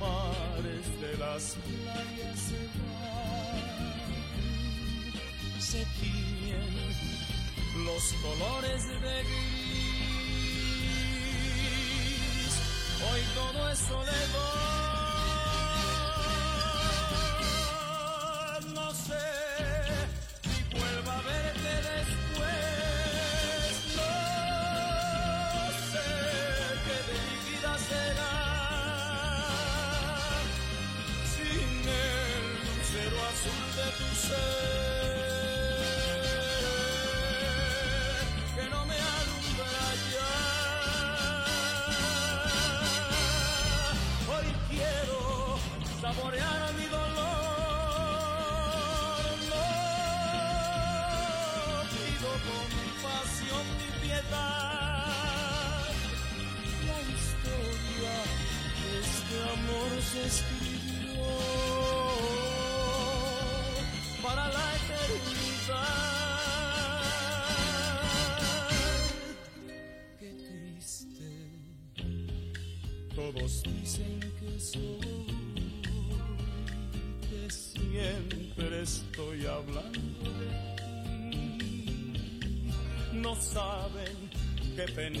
mares de las playas se van, se tiñen los colores de gris. Hoy todo es soledad.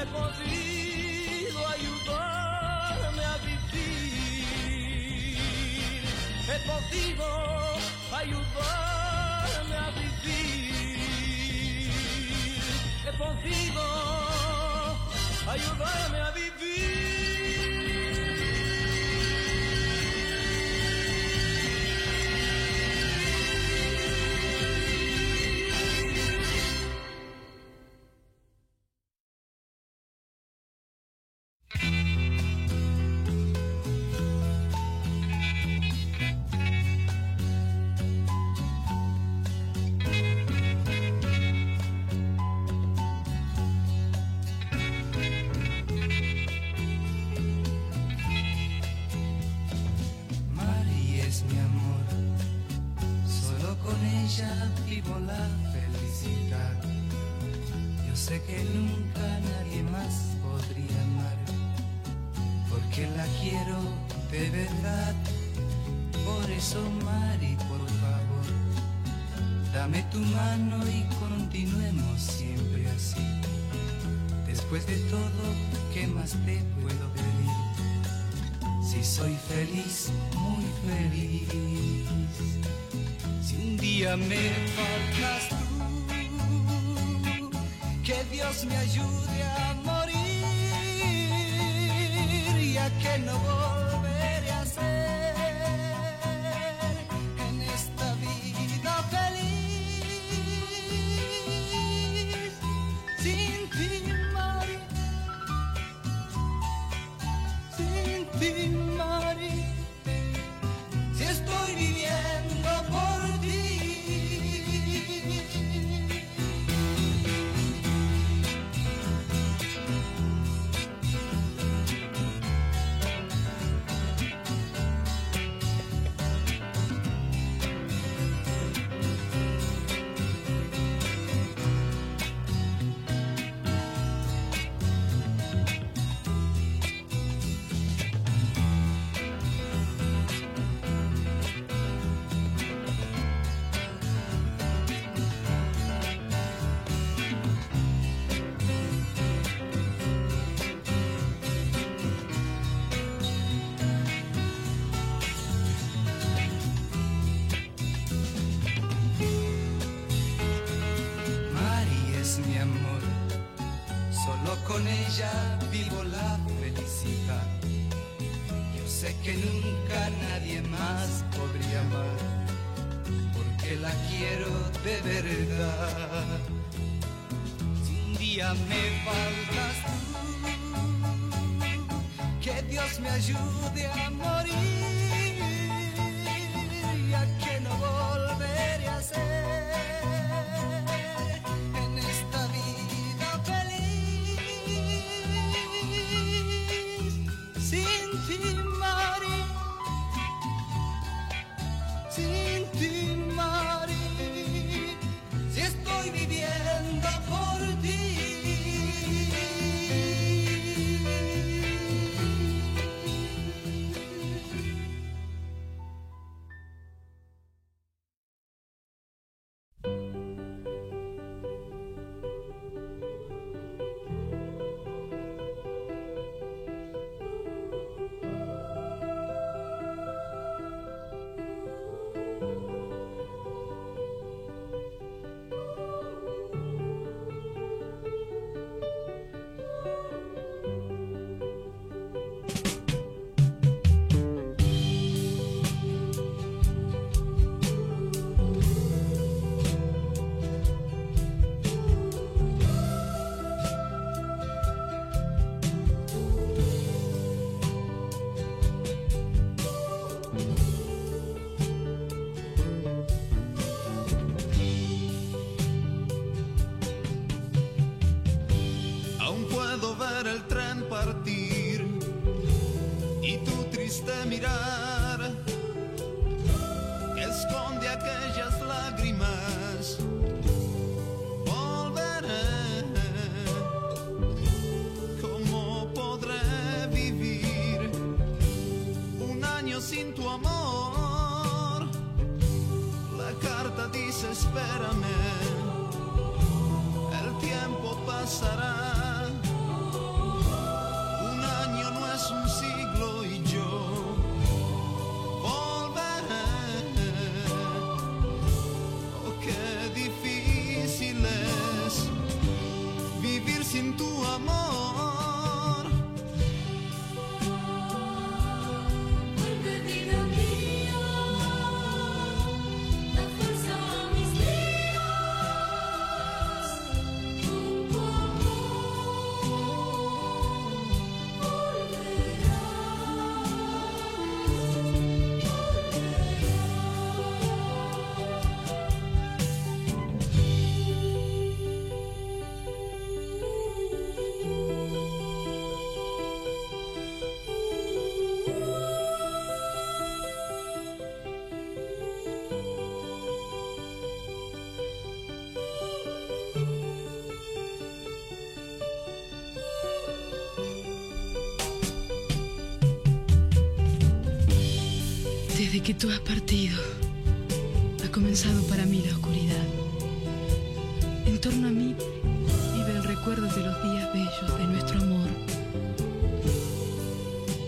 he podido ayudarme a vivir. He podido ayudarme a vivir. He podido ayudarme a vivir. ya vivo la felicidad. Yo sé que nunca nadie más podría amar, porque la quiero de verdad. Si un día me faltas tú, que Dios me ayude a morir. Tú has partido, ha comenzado para mí la oscuridad. En torno a mí vive el recuerdo de los días bellos de nuestro amor.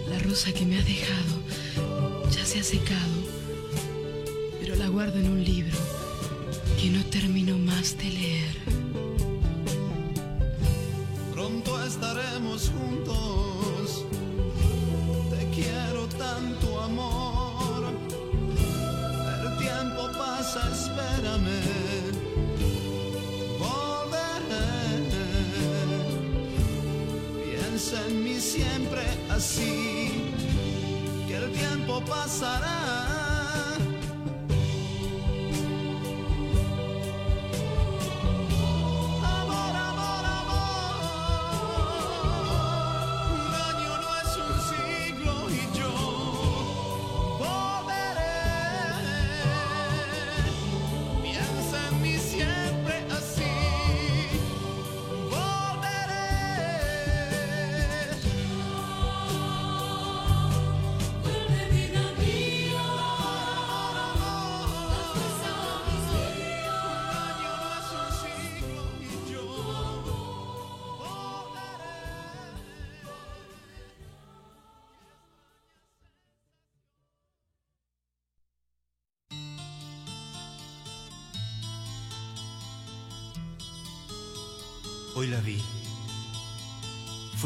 La rosa que me has dejado ya se ha secado,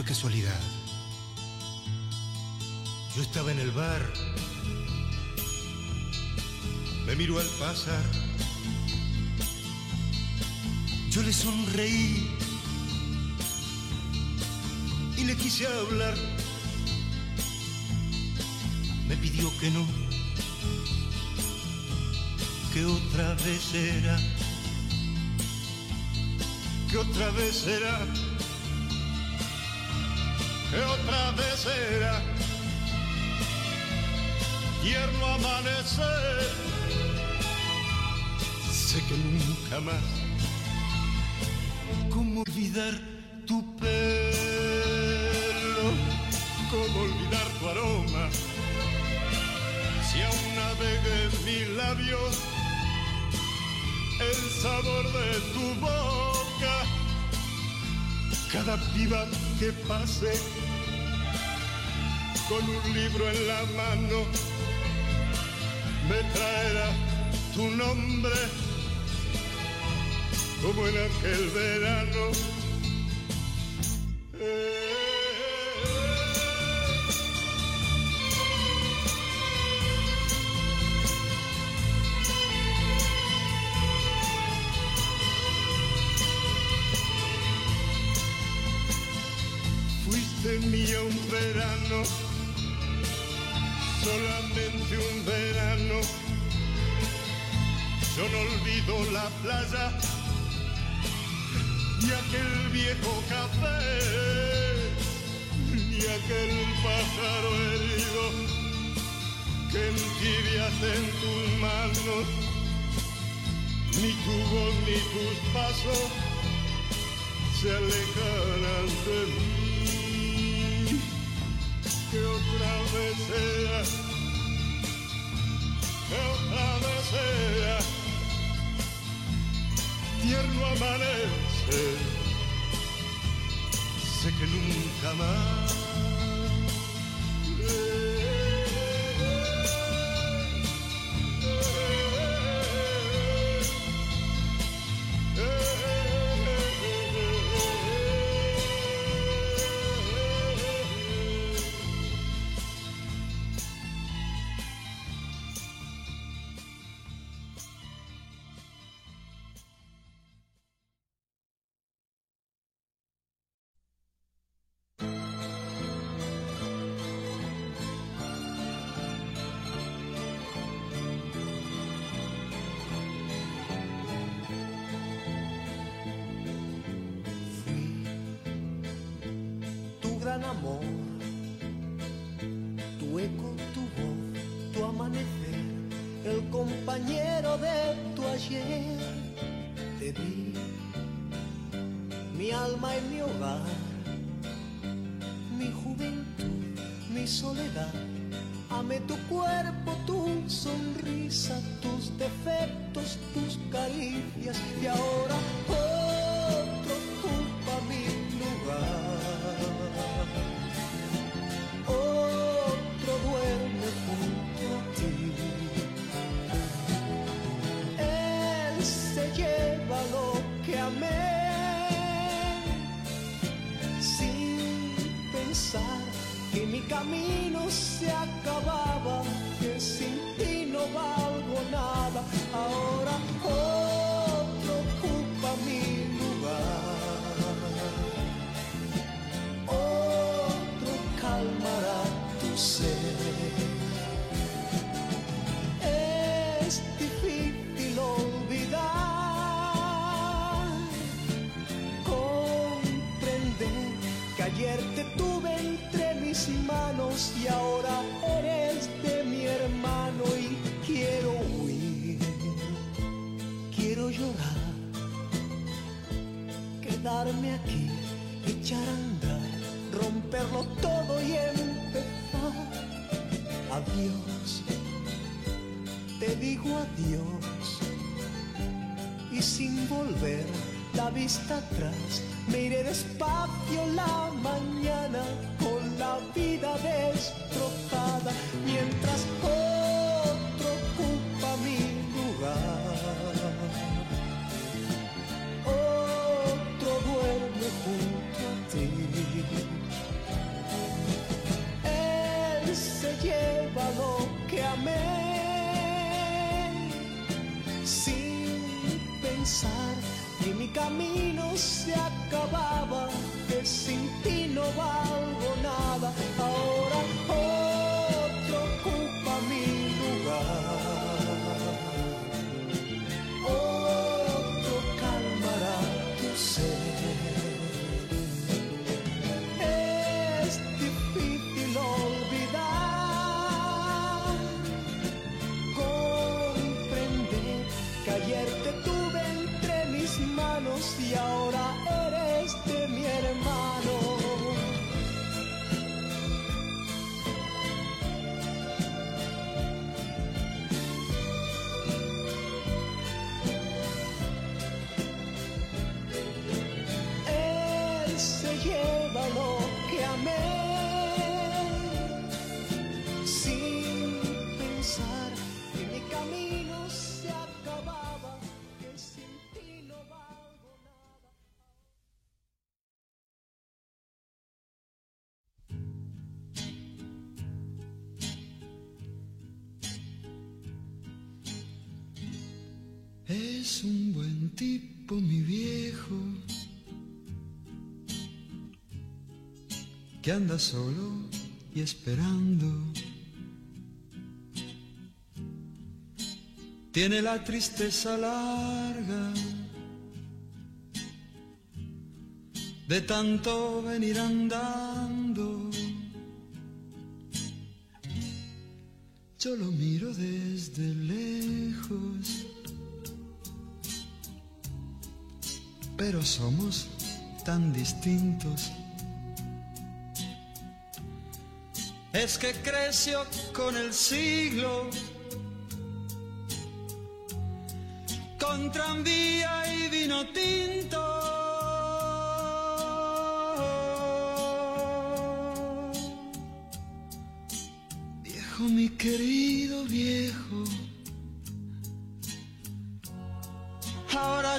casualidad. Yo estaba en el bar. Me miró al pasar. Yo le sonreí y le quise hablar. Me pidió que no, que otra vez era que otra vez será, que otra vez será, tierno amanecer, sé que nunca más, cómo olvidar tu pelo, cómo olvidar tu aroma, si aún navega en mis labios el sabor de tu boca. Cada piba que pase con un libro en la mano me traerá tu nombre como en aquel verano. Playa y aquel viejo café, ni aquel pájaro herido que entibiaste en tus manos, ni tu voz ni tus pasos se alejarán de mí. Que otra vez sea, que otra vez sea, tierno amanece, sé que nunca más. Tu cuerpo, tu sonrisa, tus defectos, tus caricias. Y ahora que anda solo y esperando. Tiene la tristeza larga de tanto venir andando. Yo lo miro desde lejos. Pero somos tan distintos. Es que creció con el siglo, con tranvía y vino tinto. Viejo, mi querido viejo.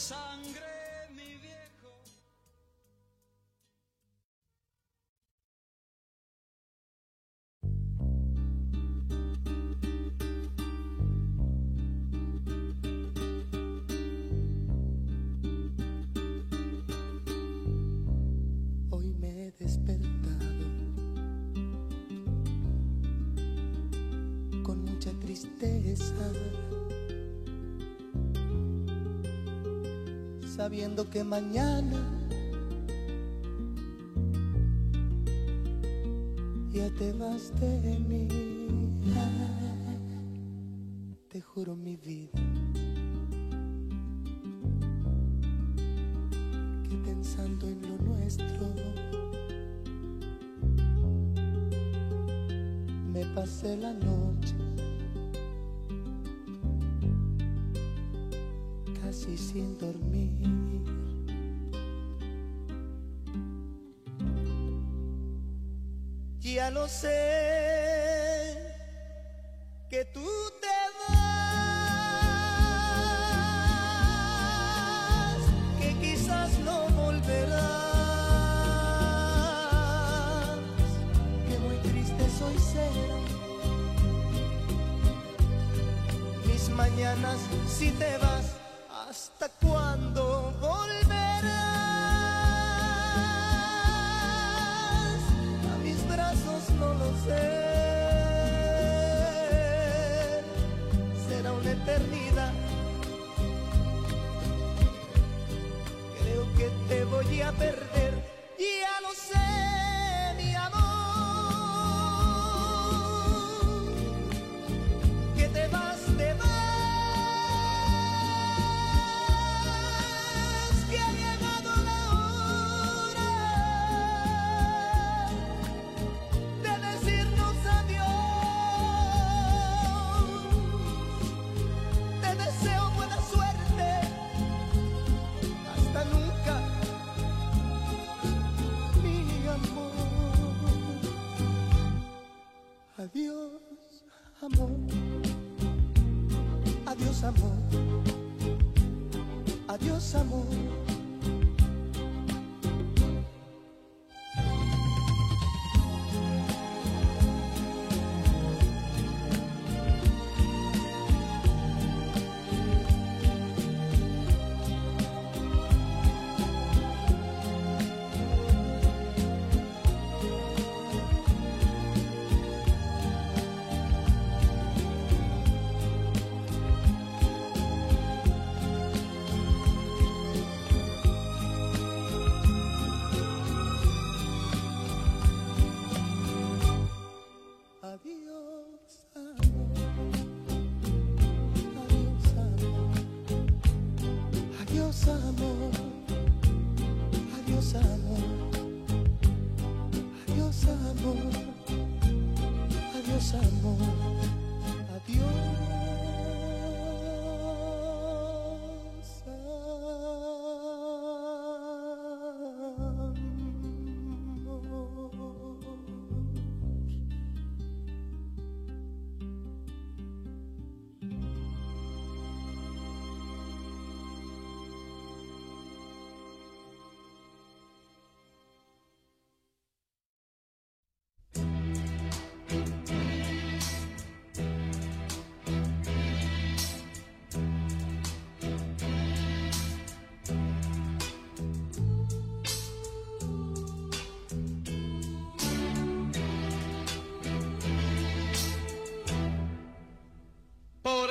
Sangre, sabiendo que mañana ya te vas de mí. Te juro mi vida que pensando en lo nuestro me pasé la noche casi sin dormir. Ya lo sé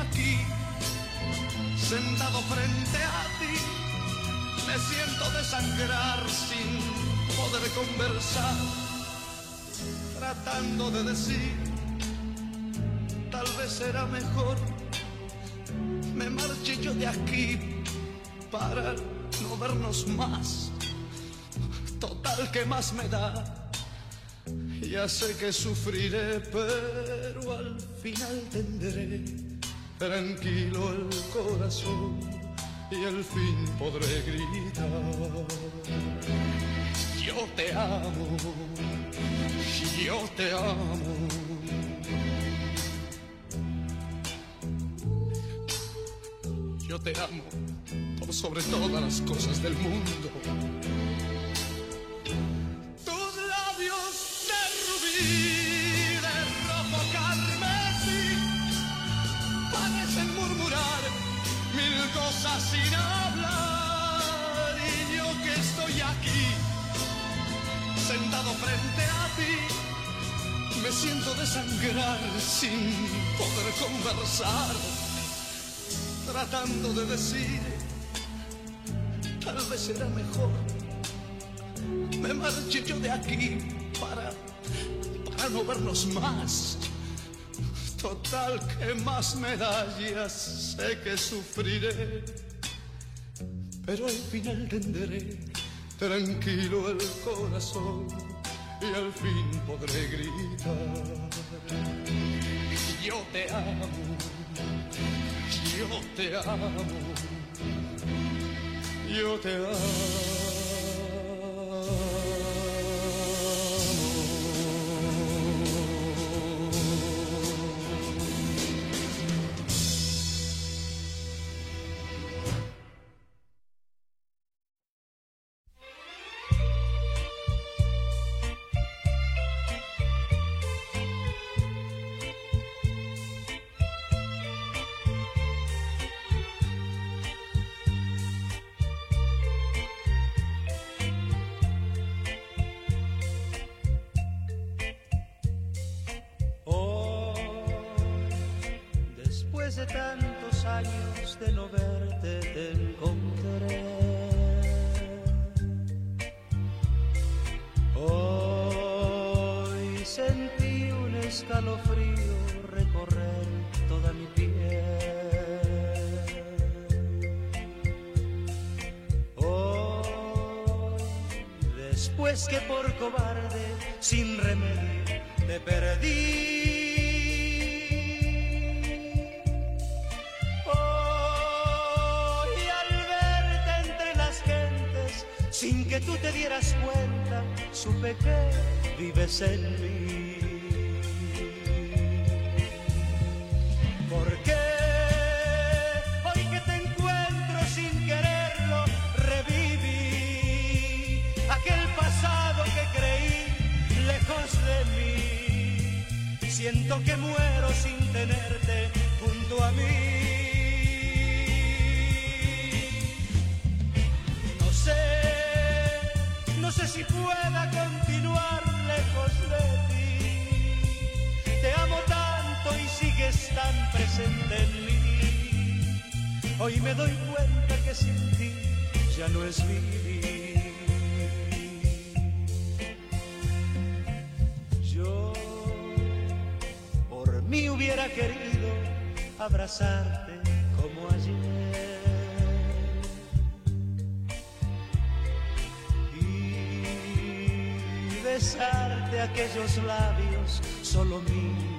aquí, sentado frente a ti, me siento desangrar sin poder conversar, tratando de decir, tal vez será mejor, me marche yo de aquí para no vernos más. Total, que más me da? Ya sé que sufriré, pero al final tendré tranquilo el corazón y al fin podré gritar. Yo te amo, yo te amo. Yo te amo por sobre todas las cosas del mundo. Tus labios de rubí, sin hablar. Y yo que estoy aquí, sentado frente a ti, me siento desangrar sin poder conversar, tratando de decir, tal vez será mejor me marché yo de aquí para, para no vernos más. Total, que más me da? Ya sé que sufriré, pero al final tendré tranquilo el corazón y al fin podré gritar. Yo te amo, yo te amo, yo te amo. Mí. No sé, no sé si pueda continuar lejos de ti. Te amo tanto y sigues tan presente en mí. Hoy me doy cuenta que sin ti ya no es vivir. abrazarte como ayer. Y besarte aquellos labios solo míos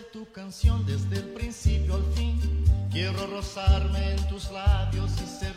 tu canción desde el principio al fin. Quiero rozarme en tus labios y ser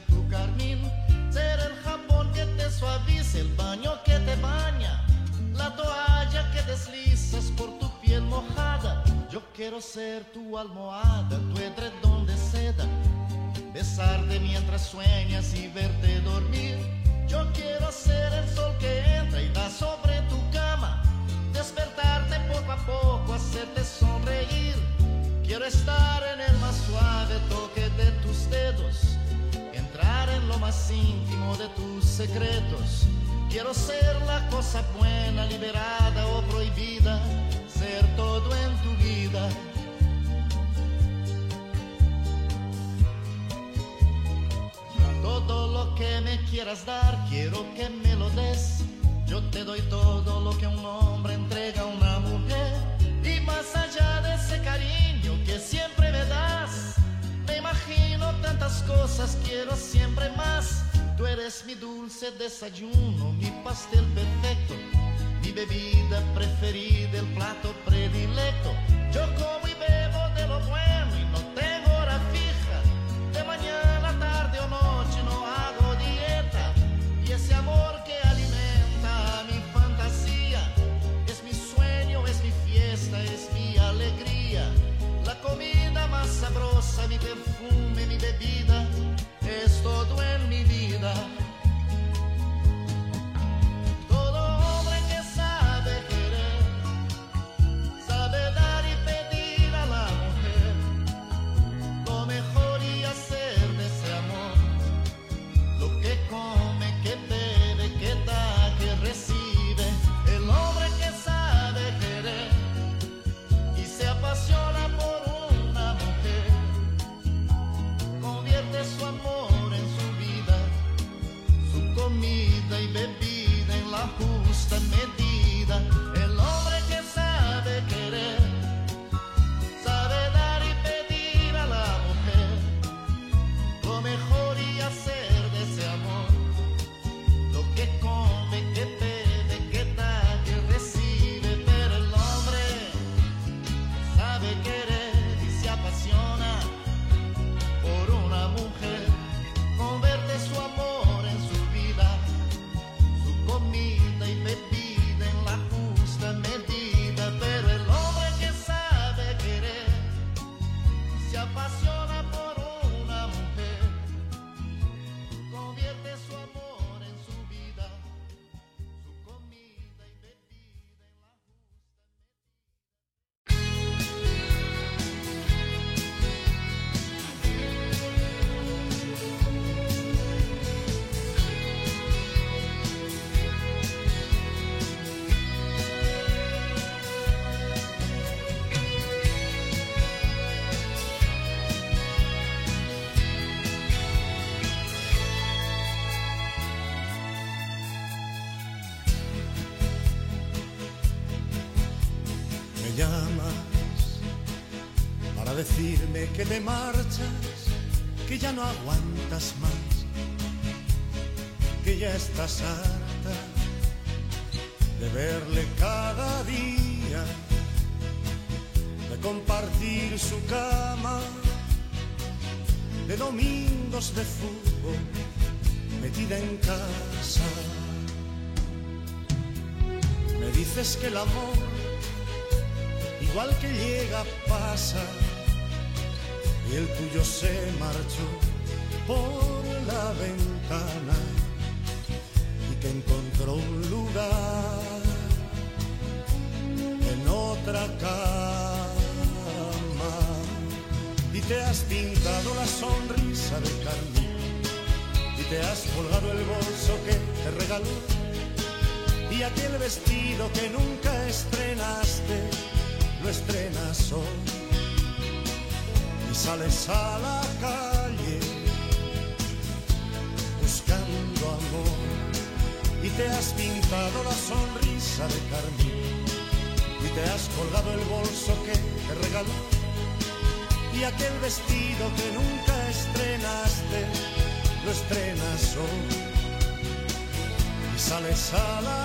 stagione, ogni pastel perfetto, mi bevi decirme que te marchas, que ya no aguantas más, que ya estás y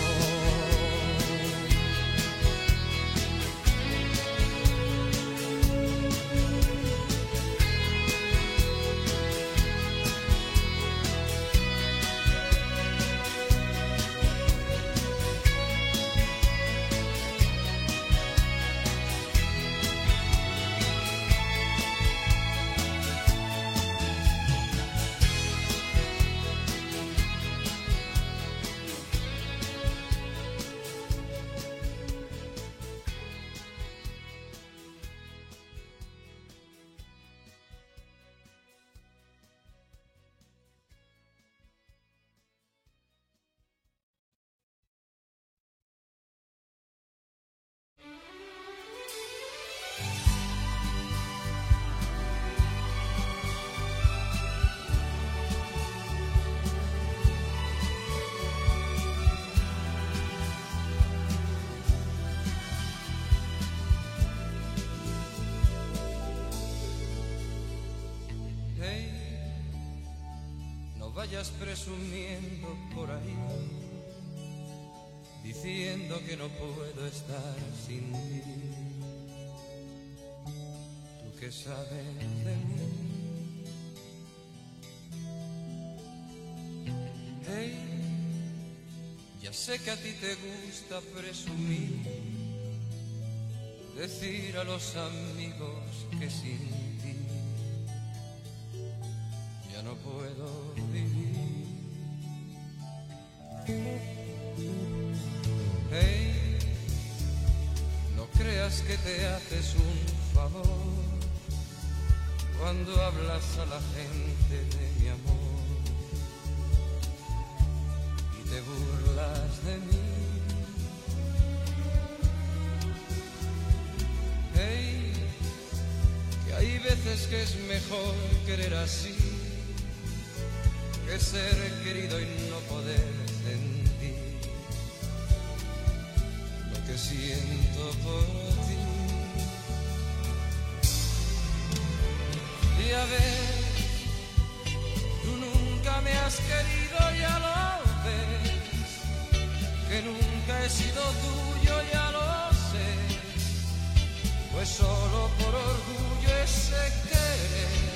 Sé que a ti te gusta presumir, decir a los amigos que sin ti ya no puedo vivir. Hey, no creas que te haces un favor cuando hablas a la gente de mi amor así que ser querido y no poder sentir lo que siento por ti. Y a ver, tú nunca me has querido, ya lo ves, que nunca he sido tuyo, ya lo sé, pues solo por orgullo ese querer.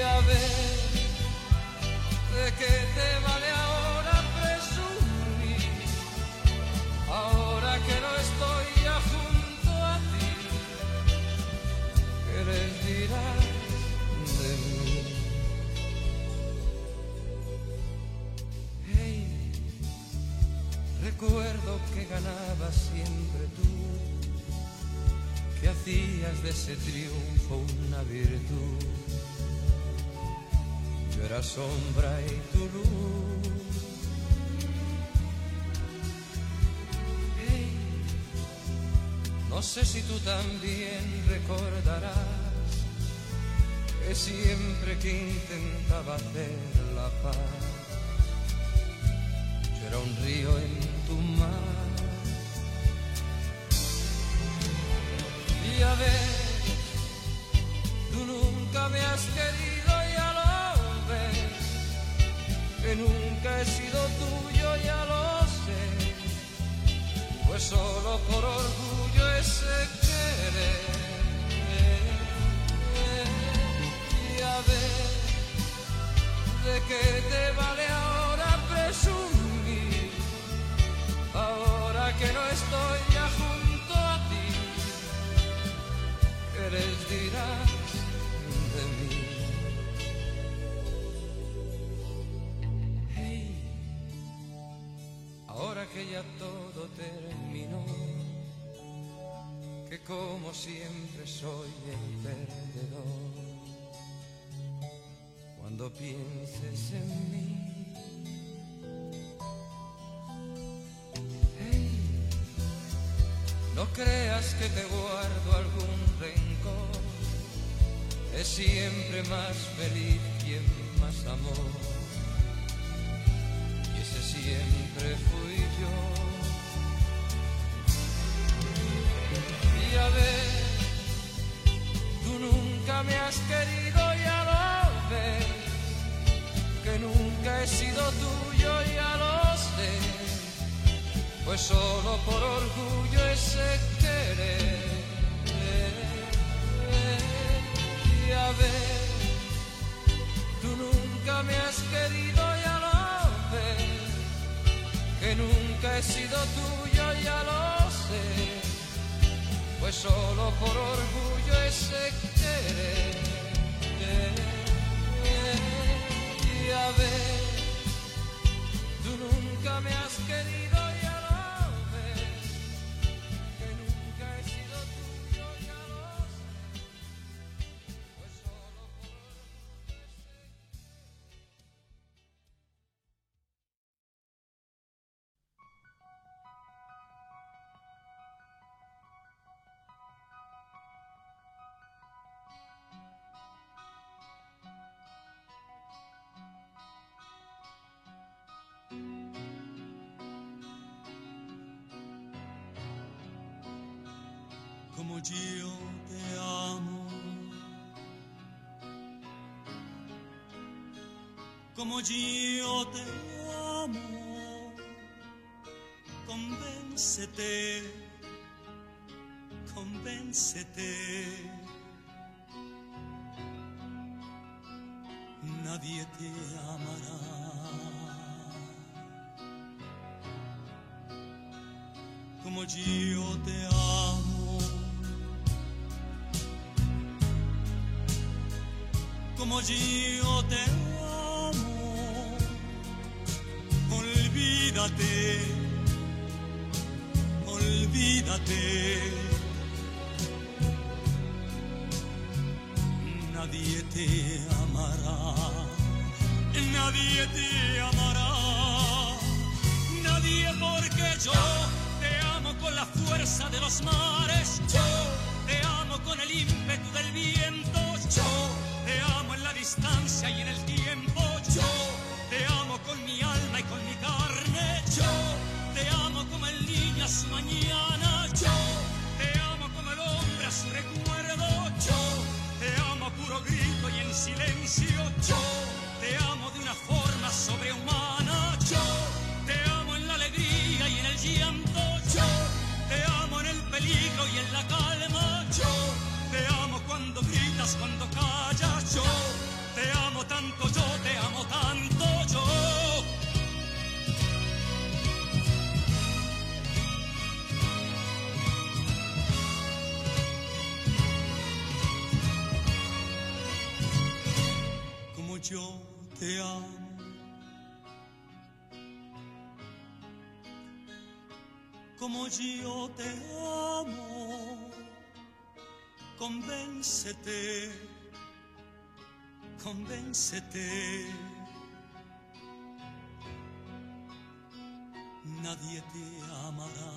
A ¿de qué te vale ahora presumir? Ahora que no estoy ya junto a ti, ¿qué les dirás de mí? Hey, recuerdo que ganabas siempre tú, que hacías de ese triunfo una virtud. Era sombra y tu luz. Hey, no sé si tú también recordarás que siempre que intentaba hacer la paz, yo era un río en tu mar. Y a ver, tú nunca me has querido, nunca he sido tuyo, ya lo sé, pues solo por orgullo ese querer. Y a ver, ¿de qué te vale ahora presumir? Ahora que no estoy ya junto a ti, ¿qué les dirás que ya todo terminó, que como siempre soy el perdedor. Cuando pienses en mí, Hey, no creas que te guardo algún rencor, es siempre más feliz quien más amor, siempre fui yo. Y a ver, tú nunca me has querido, ya lo ves, que nunca he sido tuyo, ya lo sé pues solo por orgullo ese querer. Y a ver, tú nunca me has querido, ya ves, que nunca he sido tuyo, ya lo sé, pues solo por orgullo ese querer. Y a ver, tú nunca me has querido, como yo te amo, como yo te amo, convéncete, convéncete. Oggi io te amo, olvídate, olvídate. Nadie te amará.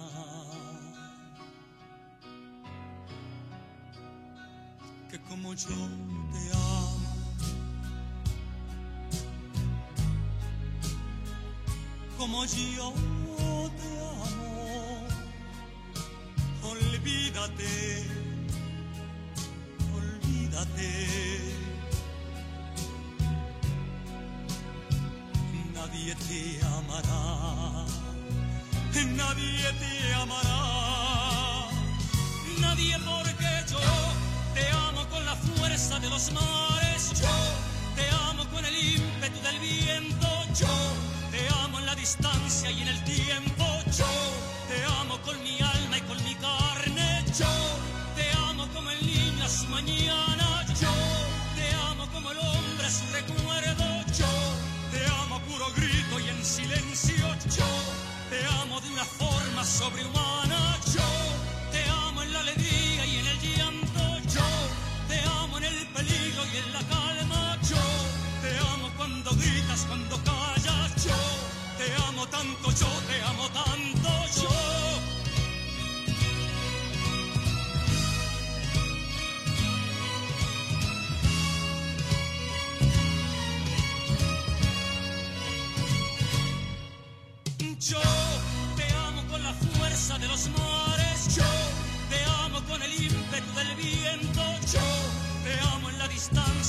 Que como yo te amo. Como yo te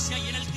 iglesia y en el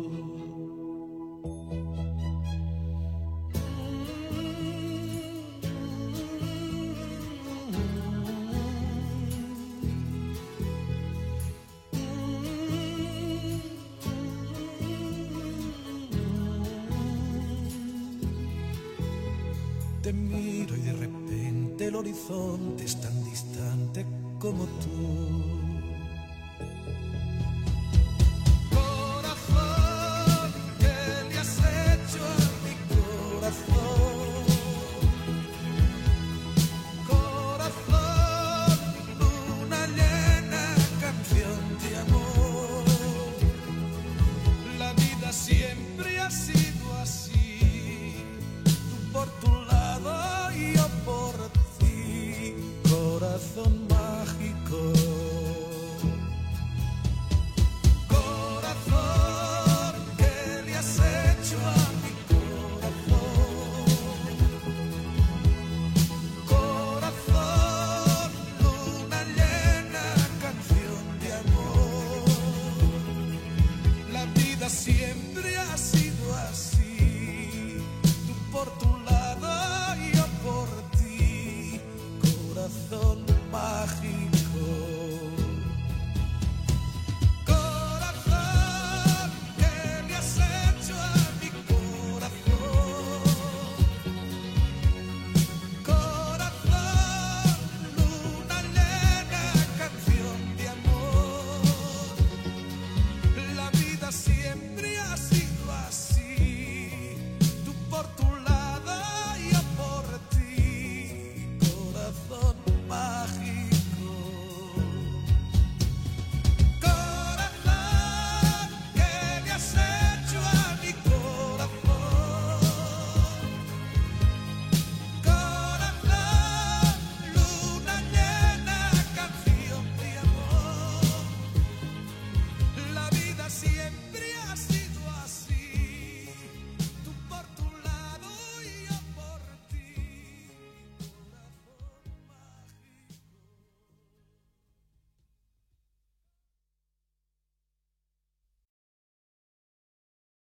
Horizonte es tan distante como tú.